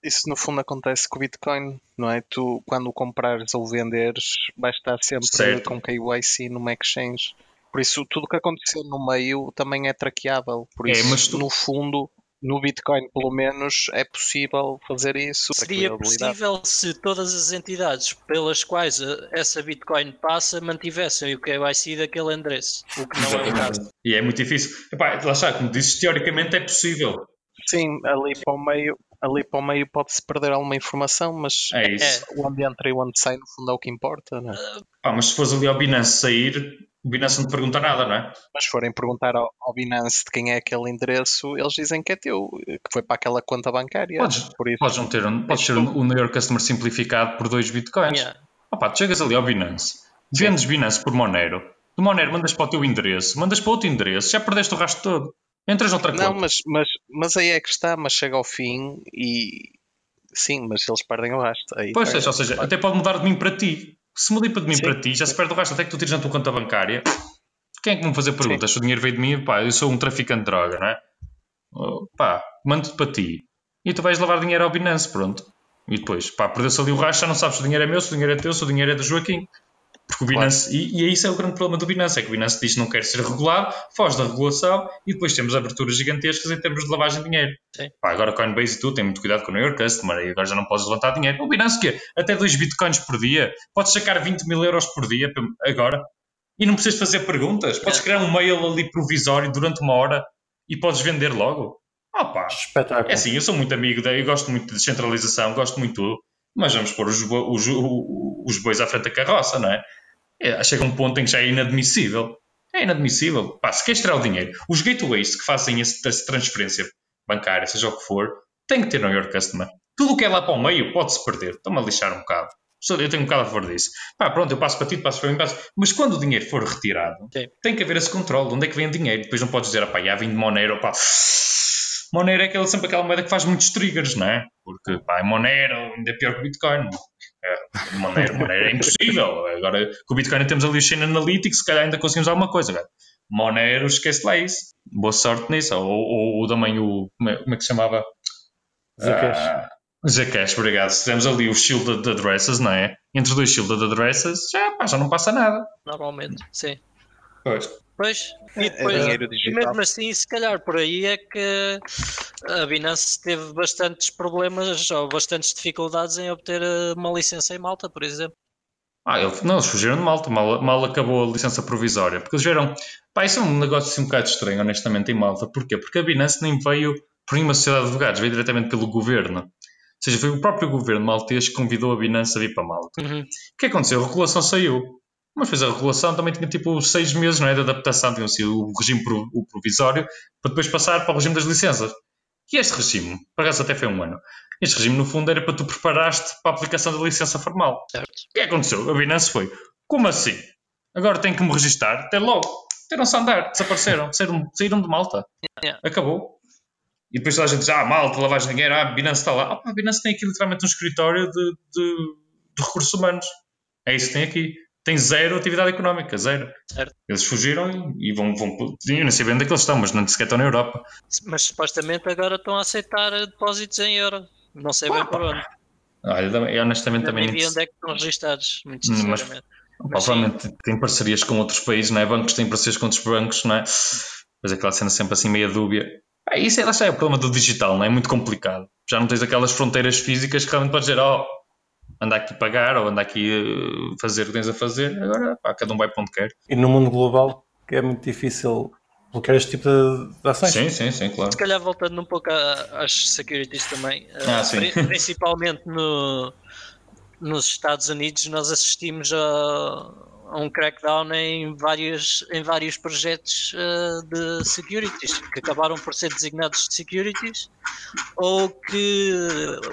isso no fundo acontece com o Bitcoin, não é? Tu, quando o comprares ou venderes, vais estar sempre certo. com KYC numa exchange. Por isso, tudo o que aconteceu no meio também é traqueável. Por é, isso, tu... no fundo, no Bitcoin, pelo menos, é possível fazer isso. Seria possível se todas as entidades pelas quais essa Bitcoin passa mantivessem o KYC daquele endereço, o que não é o caso. E é muito difícil. Epá, lá está, como dizes, teoricamente é possível. Sim, ali para o meio, ali para o meio pode-se perder alguma informação, mas é isso. É, onde entra e onde sai, no fundo, é o que importa, não é? Ah, mas se fores ali ao Binance sair, o Binance não te pergunta nada, não é? Mas se forem perguntar ao, ao, Binance de quem é aquele endereço, eles dizem que é teu, que foi para aquela conta bancária. Podes, por isso, podes não ter, podes ter o New York Customer simplificado por 2 bitcoins. Yeah. Opa, tu chegas ali ao Binance, vendes Binance por Monero, do Monero mandas para o teu endereço, mandas para outro endereço, já perdeste o rastro todo. Entras noutra conta. Não, mas, mas, mas aí é que está, mas chega ao fim e. Sim, mas eles perdem o rastro. Aí pois, é, ou seja, até pode mudar de mim para ti. Se mudei para de mim Sim. para ti, já se perde o rastro. Até que tu tires na tua conta bancária. Quem é que me fazer perguntas? Se o dinheiro veio de mim, pá, eu sou um traficante de droga, não é? Oh, pá, mando-te para ti. E tu vais lavar dinheiro ao Binance, pronto. E depois, pá, perdeu-se ali o rastro, já não sabes se o dinheiro é meu, se o dinheiro é teu, se o dinheiro é do Joaquim. Porque o Binance, claro. e, e isso é o grande problema do Binance, é que o Binance diz que não quer ser regulado, foge da regulação e depois temos aberturas gigantescas em termos de lavagem de dinheiro. Pá, agora Coinbase e tudo tem muito cuidado com o New York Customer e agora já não podes levantar dinheiro. O Binance que Até 2 bitcoins por dia, podes sacar 20 mil euros por dia agora e não precisas fazer perguntas. Podes é. criar um mail ali provisório durante uma hora e podes vender logo. Ah pá, Espetáculo. é assim, eu sou muito amigo, da, eu gosto muito de descentralização, gosto muito de tudo, mas vamos pôr os, os, os bois à frente da carroça, não é? é, chega um ponto em que já é inadmissível. É inadmissível. Pá, se queres tirar o dinheiro, os gateways que fazem essa transferência bancária, seja o que for, tem que ter no your customer. Tudo o que é lá para o meio pode-se perder. Estou-me a lixar um bocado. Eu tenho um bocado a favor disso. Pá, pronto, eu passo para ti, passo para mim, passo. Mas quando o dinheiro for retirado, Sim. tem que haver esse controle. De onde é que vem o dinheiro? Depois não podes dizer, pá, já vim de Monero, pá. Monero é aquela, sempre aquela moeda que faz muitos triggers, não é? Porque, pá, é Monero ainda é pior que o Bitcoin. É, Monero, Monero é impossível. Agora, com o Bitcoin temos ali o Chain Analytics, se calhar ainda conseguimos alguma coisa. Agora, Monero, esquece lá isso. Boa sorte nisso. Ou, ou, ou também o. Como é, como é que se chamava? Zcash. Ah, Zcash, obrigado. Se temos ali o shielded addresses, não é? Entre os dois shielded addresses, já, pá, já não passa nada. Normalmente, sim. Pois. Pois, e É depois, e digital. mesmo assim, se calhar por aí é que a Binance teve bastantes problemas ou bastantes dificuldades em obter eh, uma licença em Malta, por exemplo. Ah, ele- não, eles fugiram de Malta, mal, mal acabou a licença provisória. Porque eles vieram. Pá, isso é um negócio assim um bocado estranho, honestamente, em Malta. Porquê? Porque a Binance nem veio por nenhuma sociedade de advogados, veio diretamente pelo governo. Ou seja, foi o próprio governo maltês que convidou a Binance a vir para Malta. Uhum. O que aconteceu? A regulação saiu. Mas depois a regulação também tinha tipo seis meses não é, de adaptação, tinha sido o regime pro- o provisório, para depois passar para o regime das licenças. E este regime, por acaso até foi um ano, este regime no fundo era para tu preparaste para a aplicação da licença formal. Certo. O que aconteceu? A Binance foi, como assim? Agora tenho que me registrar? Até logo. Tiram-se a andar, desapareceram, saíram, saíram de Malta. Yeah. Acabou. E depois toda a gente diz, ah, Malta, lavagem de dinheiro, ah, a Binance está lá. Ah, a Binance tem aqui literalmente um escritório de, de, de recursos humanos. É isso que tem aqui. Tem zero atividade económica, zero. Certo. Eles fugiram e vão, vão. Eu nem sei bem onde é que eles estão, mas não sequer estão na Europa. Mas supostamente agora estão a aceitar depósitos em euro. Não sei bem por onde. Olha, eu honestamente Também vi onde é que estão registados, muito mas- sinceramente. Pá, Mas Provavelmente tem parcerias com outros países, não é? Bancos têm parcerias com outros bancos, não é? Mas aquela cena sempre assim meia dúbia. Ah, isso é, lá está, é o problema do digital, não é? É muito complicado. Já não tens aquelas fronteiras físicas que realmente podes dizer, oh, anda aqui pagar ou anda aqui fazer o que tens a fazer. Agora, pá, cada um vai para onde quer. E no mundo global que é muito difícil bloquear este tipo de, de ações. Sim, sim, sim, claro. Se calhar voltando um pouco às securities também, eh, Ah, sim. pri- principalmente no, nos Estados Unidos, nós assistimos a um crackdown em vários, em vários projetos eh, de securities que acabaram por ser designados de securities ou que,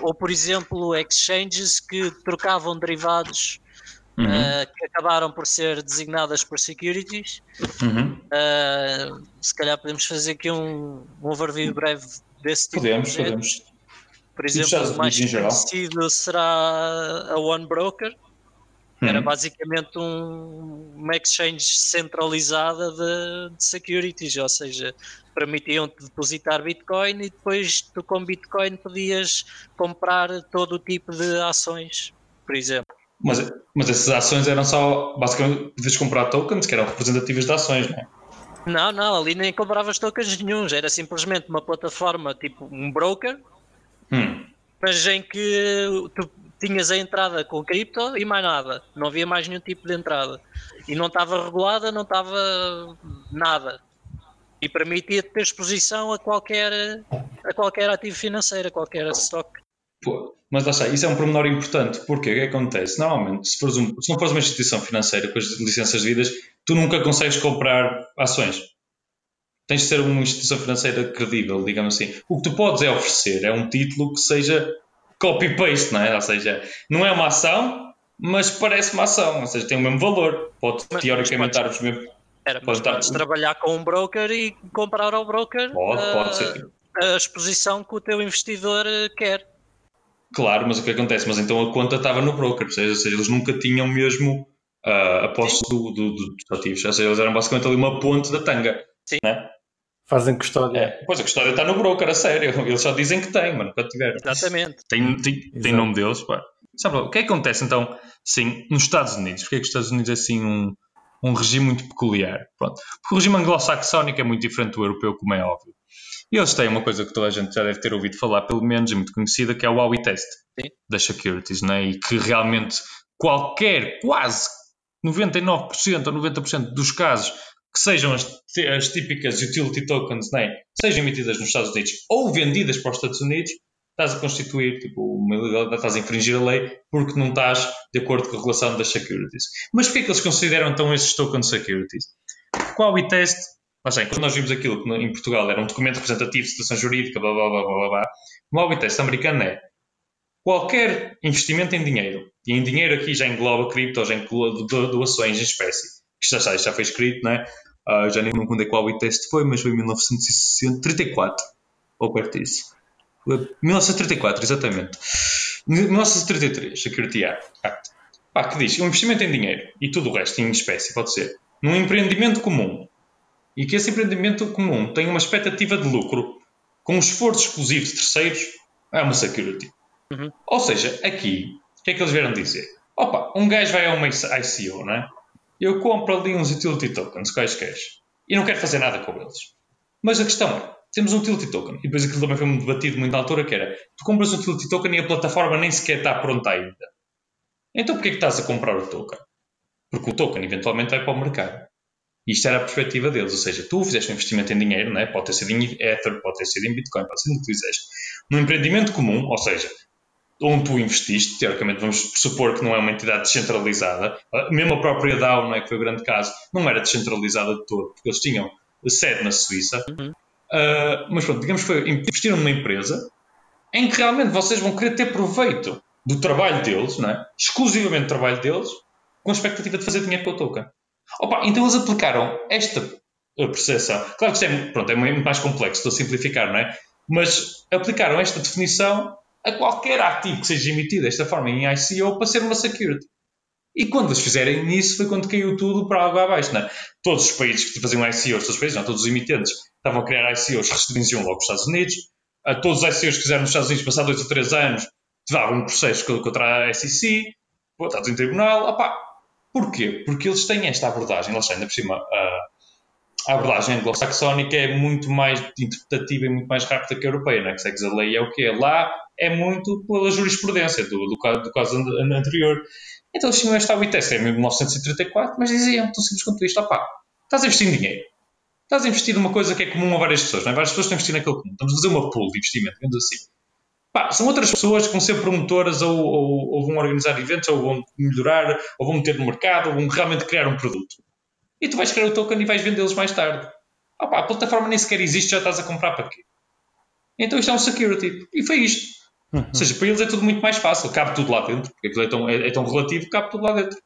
ou por exemplo, exchanges que trocavam derivados Uhum, eh, que acabaram por ser designadas por securities. uhum. Uh, se calhar podemos fazer aqui um, um overview breve desse tipo Podemos, de projeto. podemos. Por exemplo, o mais conhecido será a One Broker, era Uhum. basicamente um- uma exchange centralizada de, de securities, ou seja, permitiam-te depositar Bitcoin e depois tu com Bitcoin podias comprar todo o tipo de ações, por exemplo. Mas, mas essas ações eram só, basicamente, podias comprar tokens que eram representativas de ações, não é? Não, não, ali nem compravas tokens nenhums, era simplesmente uma plataforma tipo um broker Hum. mas em que tu tinhas a entrada com cripto e mais nada, não havia mais nenhum tipo de entrada e não estava regulada, não estava nada e permitia-te ter exposição a qualquer, a qualquer ativo financeiro, a qualquer stock. Pô, mas lá está, isso é um pormenor importante, porque o que acontece? Normalmente, se, um- se não fores uma instituição financeira com as licenças devidas, tu nunca consegues comprar ações. Tens de ser uma instituição financeira credível, digamos assim. O que tu podes é oferecer é um título que seja copy-paste, não é? Ou seja, não é uma ação, mas parece uma ação, ou seja, tem o mesmo valor. Pode Mas- teoricamente mas dar os mesmos. Era, Pode estar- podes trabalhar com um broker e comprar ao broker Pode, a, pode ser. a exposição que o teu investidor eh, quer. Claro, mas o que acontece? Mas então a conta estava no broker, ou seja, ou seja, eles nunca tinham mesmo ah, a posse do, do, do- dos ativos. Ou seja, eles eram basicamente ali uma ponte da tanga. Fazem custódia. É, pois a custódia está no broker, a sério. Eles só dizem que tem, mas nunca tiveram. Exatamente. Tem, tem, tem nome deles, pá. Sabe, o que é que acontece então, sim, nos Estados Unidos? Porque é que os Estados Unidos é assim um, um regime muito peculiar? Pronto. Porque o regime anglo-saxónico é muito diferente do europeu, como é óbvio. E eles têm uma coisa que toda a gente já deve ter ouvido falar, pelo menos, e muito conhecida, que é o Huawei Test Sim. das securities, né? e que realmente qualquer, quase 99% ou 90% dos casos que sejam as, as típicas utility tokens, né? sejam emitidas nos Estados Unidos ou vendidas para os Estados Unidos, estás a constituir tipo, uma ilegalidade, estás a infringir a lei porque não estás de acordo com a regulação das securities. Mas porquê é que eles consideram então esses token securities? Porque o Huawei Test, lá está, quando nós vimos aquilo que em Portugal era um documento representativo de situação jurídica, blá blá blá blá blá, o Huawei Test americano é qualquer investimento em dinheiro, e em dinheiro aqui já engloba cripto, já engloba do- doações em espécie, isto já, já foi escrito, não é? Ah, já nem me lembro quando é que o Huawei Test foi, mas foi em 1934. ou perto disso. 1934, exatamente. 1933, Security Act. Pá, que diz um investimento em dinheiro e tudo o resto em espécie, pode ser, num empreendimento comum e que esse empreendimento comum tem uma expectativa de lucro com um esforço exclusivo de terceiros, é uma security. Uhum. Ou seja, aqui, o que é que eles vieram dizer? Opa, um gajo vai a uma ICO, não é? Eu compro ali uns utility tokens quaisquer e não quero fazer nada com eles. Mas a questão é, temos um utility token e depois aquilo também foi debatido muito na altura que era, tu compras um utility token e a plataforma nem sequer está pronta ainda. Então porquê é que estás a comprar o token? Porque o token eventualmente vai para o mercado. E isto era a perspectiva deles, ou seja, tu fizeste um investimento em dinheiro, não é? pode ter sido em Ether, pode ter sido em Bitcoin, pode ser no que fizeste, num empreendimento comum, ou seja, onde tu investiste, teoricamente vamos supor que não é uma entidade descentralizada, mesmo a própria DAO, não é, que foi o grande caso, não era descentralizada de todo, porque eles tinham sede na Suíça, uhum. uh, mas pronto, digamos que foi, investiram numa empresa em que realmente vocês vão querer ter proveito do trabalho deles, não é? exclusivamente do trabalho deles, com a expectativa de fazer dinheiro com o token. Opa, então eles aplicaram esta percepção. Claro que isto é, pronto, é mais complexo, estou a simplificar, não é? Mas aplicaram esta definição a qualquer ativo que seja emitido desta forma em ICO para ser uma security. E quando eles fizerem isso foi quando caiu tudo para água abaixo. Não é? Todos os países que faziam ICOs, todos os países, não, todos os emitentes estavam a criar ICOs, restringiam logo os Estados Unidos. A todos os ICOs que fizeram nos Estados Unidos, passar dois ou três anos, davam um processo contra a SEC, botados em tribunal. Opa, porquê? Porque eles têm esta abordagem, eles têm ainda por cima a, a abordagem anglo-saxónica é muito mais interpretativa e muito mais rápida que a europeia, não é? Que segues a lei é o que. Lá é muito pela jurisprudência do, do, caso, do caso anterior. Então eles tinham esta WITES em 1934, mas diziam tão simples quanto isto: opá, estás a investir em dinheiro. Estás a investir numa coisa que é comum a várias pessoas, não é? Várias pessoas estão a investir naquele comum. Estamos a fazer uma pool de investimento, digamos assim. Pá, são outras pessoas que vão ser promotoras ou, ou, ou, vão organizar eventos, ou vão melhorar, ou vão meter no mercado, ou vão realmente criar um produto. E tu vais criar o token e vais vendê-los mais tarde. Opá, a plataforma nem sequer existe, já estás a comprar para quê? Então isto é um security. E foi isto. Uhum. Ou seja, para eles é tudo muito mais fácil, cabe tudo lá dentro, porque aquilo é tão, é, é tão relativo, cabe tudo lá dentro.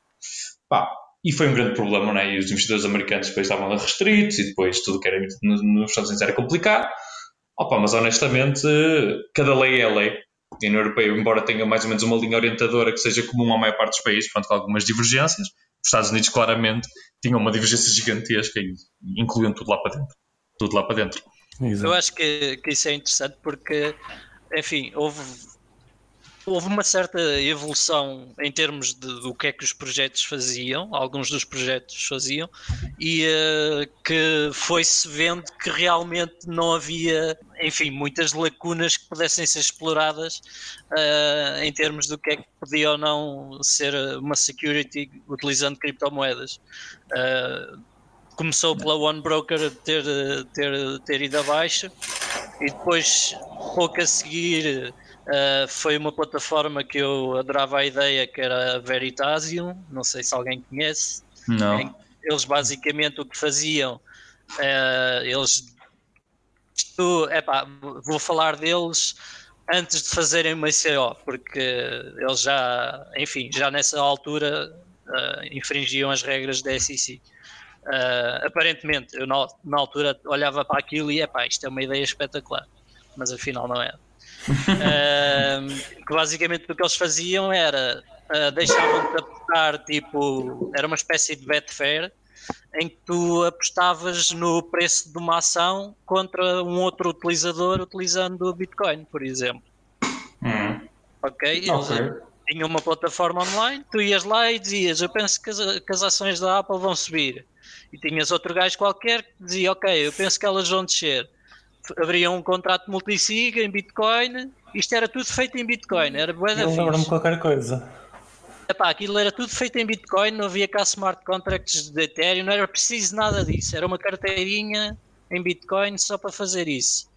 Pá, e foi um grande problema, né? E os investidores americanos depois estavam restritos e depois tudo que era nos, Estados Unidos era complicado. Opa, mas honestamente, cada lei é lei. A União Europeia, embora tenha mais ou menos uma linha orientadora que seja comum à maior parte dos países, pronto, com algumas divergências, os Estados Unidos claramente tinham uma divergência gigantesca e incluíam tudo lá para dentro. Tudo lá para dentro. Exato. Eu acho que, que isso é interessante porque enfim, houve, houve uma certa evolução em termos de, do que é que os projetos faziam, alguns dos projetos faziam, e uh, que foi-se vendo que realmente não havia, enfim, muitas lacunas que pudessem ser exploradas uh, em termos do que é que podia ou não ser uma security utilizando criptomoedas. Uh, começou pela One Broker ter, ter, ter ido abaixo e depois, pouco a seguir, uh, foi uma plataforma que eu adorava a ideia, que era a Veritasium, não sei se alguém conhece. Não. Eles basicamente o que faziam, uh, eles. Isto, epá, vou falar deles antes de fazerem uma ICO, porque eles já, enfim, já nessa altura uh, infringiam as regras da SEC. Aparentemente, eu na, na, altura olhava para aquilo e pá, isto é uma ideia espetacular, mas afinal não é. Uh, que basicamente o que eles faziam era uh, deixavam-te apostar, tipo, era uma espécie de Betfair em que tu apostavas no preço de uma ação contra um outro utilizador utilizando o Bitcoin, por exemplo. Hum. Ok? Eles okay. tinham uma plataforma online, tu ias lá e dizias: Eu penso que as, que as ações da Apple vão subir e tinhas outro gajo qualquer que dizia, ok, eu penso que elas vão descer. Abria um contrato multisig em Bitcoin, isto era tudo feito em Bitcoin, era bué da lembro-me qualquer coisa. Epá, aquilo era tudo feito em Bitcoin, não havia cá smart contracts de Ethereum, não era preciso nada disso, era uma carteirinha em Bitcoin só para fazer isso.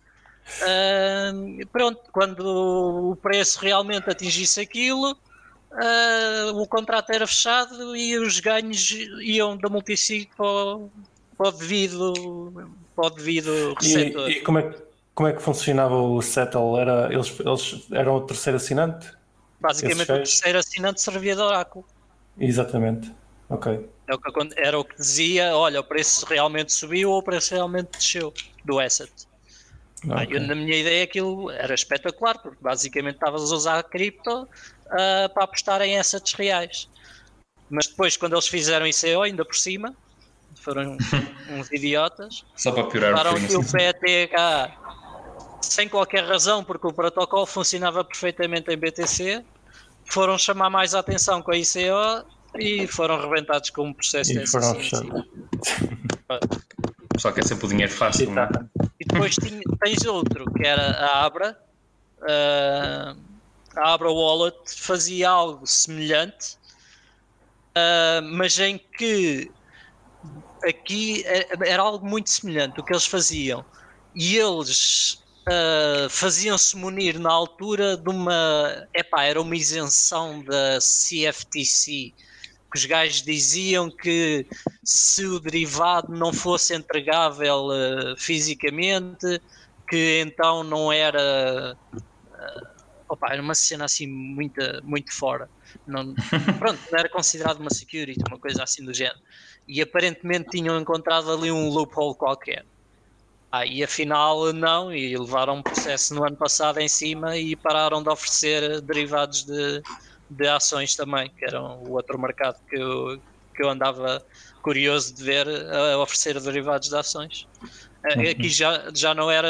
Uh, pronto, quando o preço realmente atingisse aquilo, uh, o contrato era fechado e os ganhos iam da multisig para, para o devido, para o devido receptor. E, e como, é, como é que funcionava o Settle? Era, eles, eles eram o terceiro assinante? Basicamente o terceiro assinante servia de oráculo. Exatamente, ok. É era o que dizia, olha, o preço realmente subiu ou o preço realmente desceu do asset. Ah, eu, na minha ideia aquilo era espetacular, porque basicamente estavas a usar a cripto uh, para apostar em assets reais. Mas depois, quando eles fizeram ICO, ainda por cima, foram uns idiotas. Só para piorar Levaram aquilo PETH sem qualquer razão, porque o protocolo funcionava perfeitamente em BTC. Foram chamar mais a atenção com a ICO e foram rebentados com um processo E de foram SEC. Só quer sempre o dinheiro fácil, não é? E depois tinha- tens outro, que era a Abra. Ah, a Abra Wallet fazia algo semelhante, ah, mas em que aqui é- era algo muito semelhante o que eles faziam. E eles ah, faziam-se munir na altura de uma. Epá, era uma isenção da CFTC. Que os gajos diziam que se o derivado não fosse entregável eh, fisicamente, que então não era. eh, opa, era uma cena assim muito, muito fora. Não, pronto, não era considerado uma security, uma coisa assim do género. E aparentemente tinham encontrado ali um loophole qualquer. Ah, e afinal não, e levaram um processo no ano passado em cima e pararam de oferecer derivados de, de ações também, que eram o outro mercado que eu, que eu andava curioso de ver a oferecer derivados de ações. Eh, Aqui já, já não era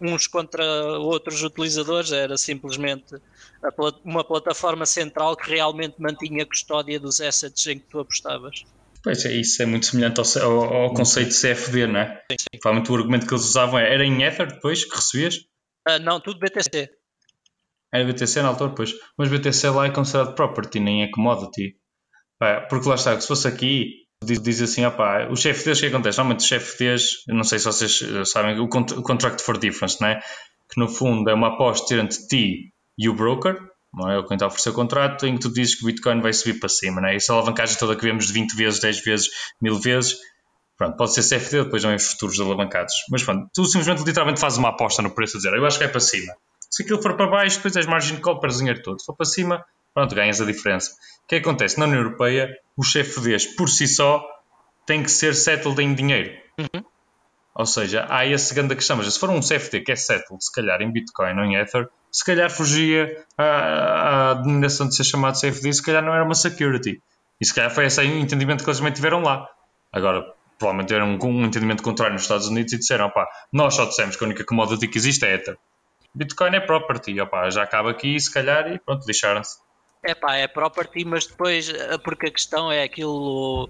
uns contra outros utilizadores, era simplesmente uma plataforma central que realmente mantinha a custódia dos assets em que tu apostavas. Pois é, isso é muito semelhante ao, ao- ao conceito de CFD, não é? Provavelmente o argumento que eles usavam era em Ether depois, que recebias. Ah, não, tudo BTC. Era BTC na altura, pois. Mas BTC lá é considerado property, nem é commodity. Pá, porque lá está, se fosse aqui, diz, diz assim, opá, os CFDs, o que acontece? Normalmente os CFDs, não sei se vocês eh, sabem, o, cont- o Contract for Difference, não é? Que no fundo é uma aposta entre ti e o broker, não é? O que está a oferecer o contrato, em que tu dizes que o Bitcoin vai subir para cima, não é? Essa alavancagem toda que vemos de 20 vezes, 10 vezes, 1000 vezes, pronto, pode ser CFD, depois não é os futuros alavancados. Mas pronto, tu simplesmente literalmente fazes uma aposta no preço a dizer, eu acho que é para cima. Se aquilo for para baixo, depois és margin call para dinheiro todo. Se for para cima, pronto, ganhas a diferença. O que é acontece? Na União Europeia, os CFDs por si só têm que ser settled em dinheiro. Ou seja, há esse grande questão. Mas se for um CFD que é settled, se calhar em Bitcoin ou em Ether, se calhar fugia à, à denominação de ser chamado CFD, se calhar não era uma security. E se calhar foi esse aí o entendimento que eles também tiveram lá. Agora, provavelmente tiveram um, um entendimento contrário nos Estados Unidos e disseram, opá, nós só dissemos que a única commodity que existe é Ether. Bitcoin é property, opá, já acaba aqui, se calhar, e pronto, deixaram-se. É pá, é property, mas depois, eh, porque a questão é aquilo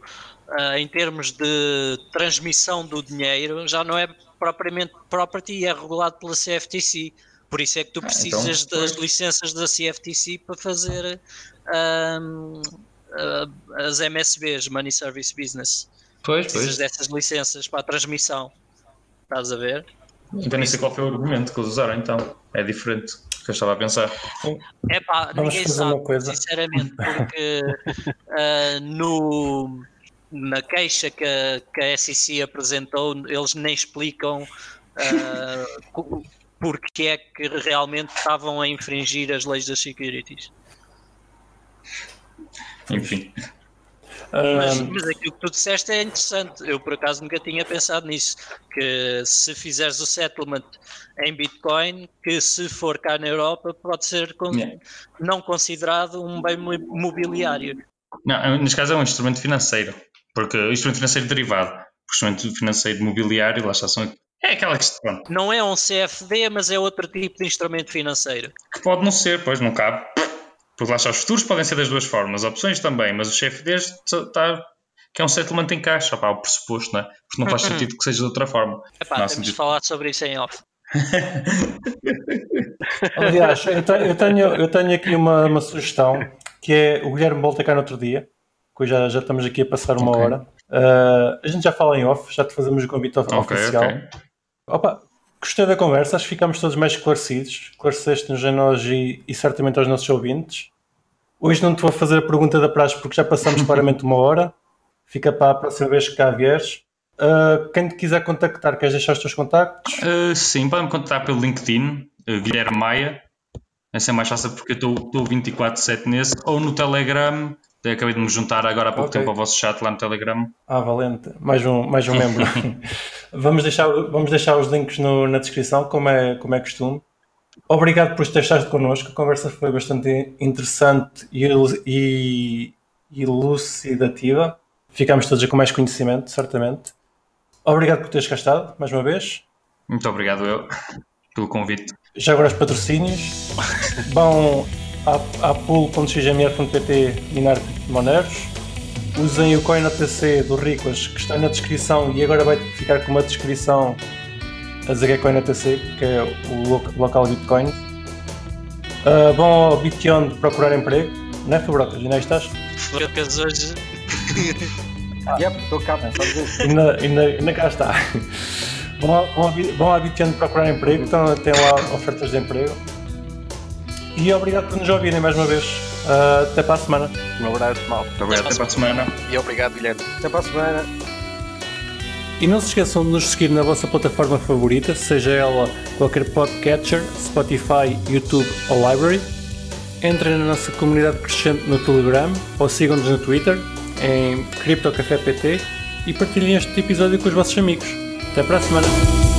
eh, em termos de transmissão do dinheiro, já não é propriamente property e é regulado pela CFTC. Por isso é que tu precisas então, das pois. licenças da CFTC para fazer ahm, ah, as MSBs, Money Service Business. Pois, Precisas dessas licenças para a transmissão. Estás a ver? Então nem sei qual foi o argumento que eles usaram, então. É diferente do que eu estava a pensar. É pá, Vamos ninguém fazer sabe, uma coisa. sinceramente, porque ah, no, na queixa que a, que a SEC apresentou, eles nem explicam co- porque é que realmente estavam a infringir as leis das securities. Enfim. Mas, Ah, mas aquilo que tu disseste é interessante. Eu por acaso nunca tinha pensado nisso. Que se fizeres o settlement em Bitcoin, que se for cá na Europa, pode ser con- Yeah. não considerado um bem mo- mobiliário. Não, neste caso é um instrumento financeiro. Porque o instrumento financeiro derivado. O instrumento financeiro mobiliário, lá está, são, é aquela questão Não é um CFD, mas é outro tipo de instrumento financeiro. que pode não ser, pois não cabe. Porque lá está, os futuros podem ser das duas formas, opções também, mas o CFDs está, que é um settlement em caixa, pá, o pressuposto, não é? Porque não faz Uhum. sentido que seja de outra forma. Epá, Não temos sentido. de falar sobre isso em off. aliás, eu tenho, eu tenho, aqui uma, uma sugestão que é o Guilherme volta cá no outro dia, que já, já estamos aqui a passar uma Ok. hora. Ah, a gente já fala em off, já te fazemos o convite of- Ok, oficial. ok. Opa, gostei da conversa, acho que ficámos todos mais esclarecidos. Esclareceste-nos a nós e, e certamente aos nossos ouvintes. Hoje não te vou fazer a pergunta da praxe porque já passamos claramente uma hora. Fica para a próxima vez que cá vieres. Ah, quem te quiser contactar, queres deixar os teus contactos? Uh, sim, podem-me contactar pelo LinkedIn, uh, Guilherme Maia. Esse é mais fácil porque eu estou 24-7 nesse. Ou no Telegram, Eu acabei de me juntar agora há pouco Ok. tempo ao vosso chat lá no Telegram. Ah, valente. Mais um, mais um membro. vamos, deixar, vamos deixar os links no- na descrição, como é, como é costume. Obrigado por ter estado connosco. A conversa foi bastante interessante e, e, elucidativa. Ficámos todos com mais conhecimento, certamente. Obrigado por teres cá estado, mais uma vez. Muito obrigado eu pelo convite. Já agora os patrocínios. Vão a, a pool.xmr.pt minar Moneros. Usem o Coin ATC do Ricos que está na descrição e agora vai ficar com uma descrição a dizer que é que é o lo- local Bitcoin. Ah, vão ao Bition procurar emprego, não é Fabrocas? Ainda aí estás? Focas hoje. Yep, estou cá? Ainda, ainda, ainda cá está. Vão, ao- vão, vão à Bition procurar emprego, então tem lá ofertas de emprego. E obrigado por nos ouvirem mais uma vez. Ah, até para a semana. Um abraço, mal. Muito obrigado. Até para a semana. E obrigado, Guilherme. Até para a semana. E não se esqueçam de nos seguir na vossa plataforma favorita, seja ela qualquer podcatcher, Spotify, YouTube ou Library. Entrem na nossa comunidade crescente no Telegram ou sigam-nos no Twitter em CryptoCafépt e partilhem este episódio com os vossos amigos. Até para a semana!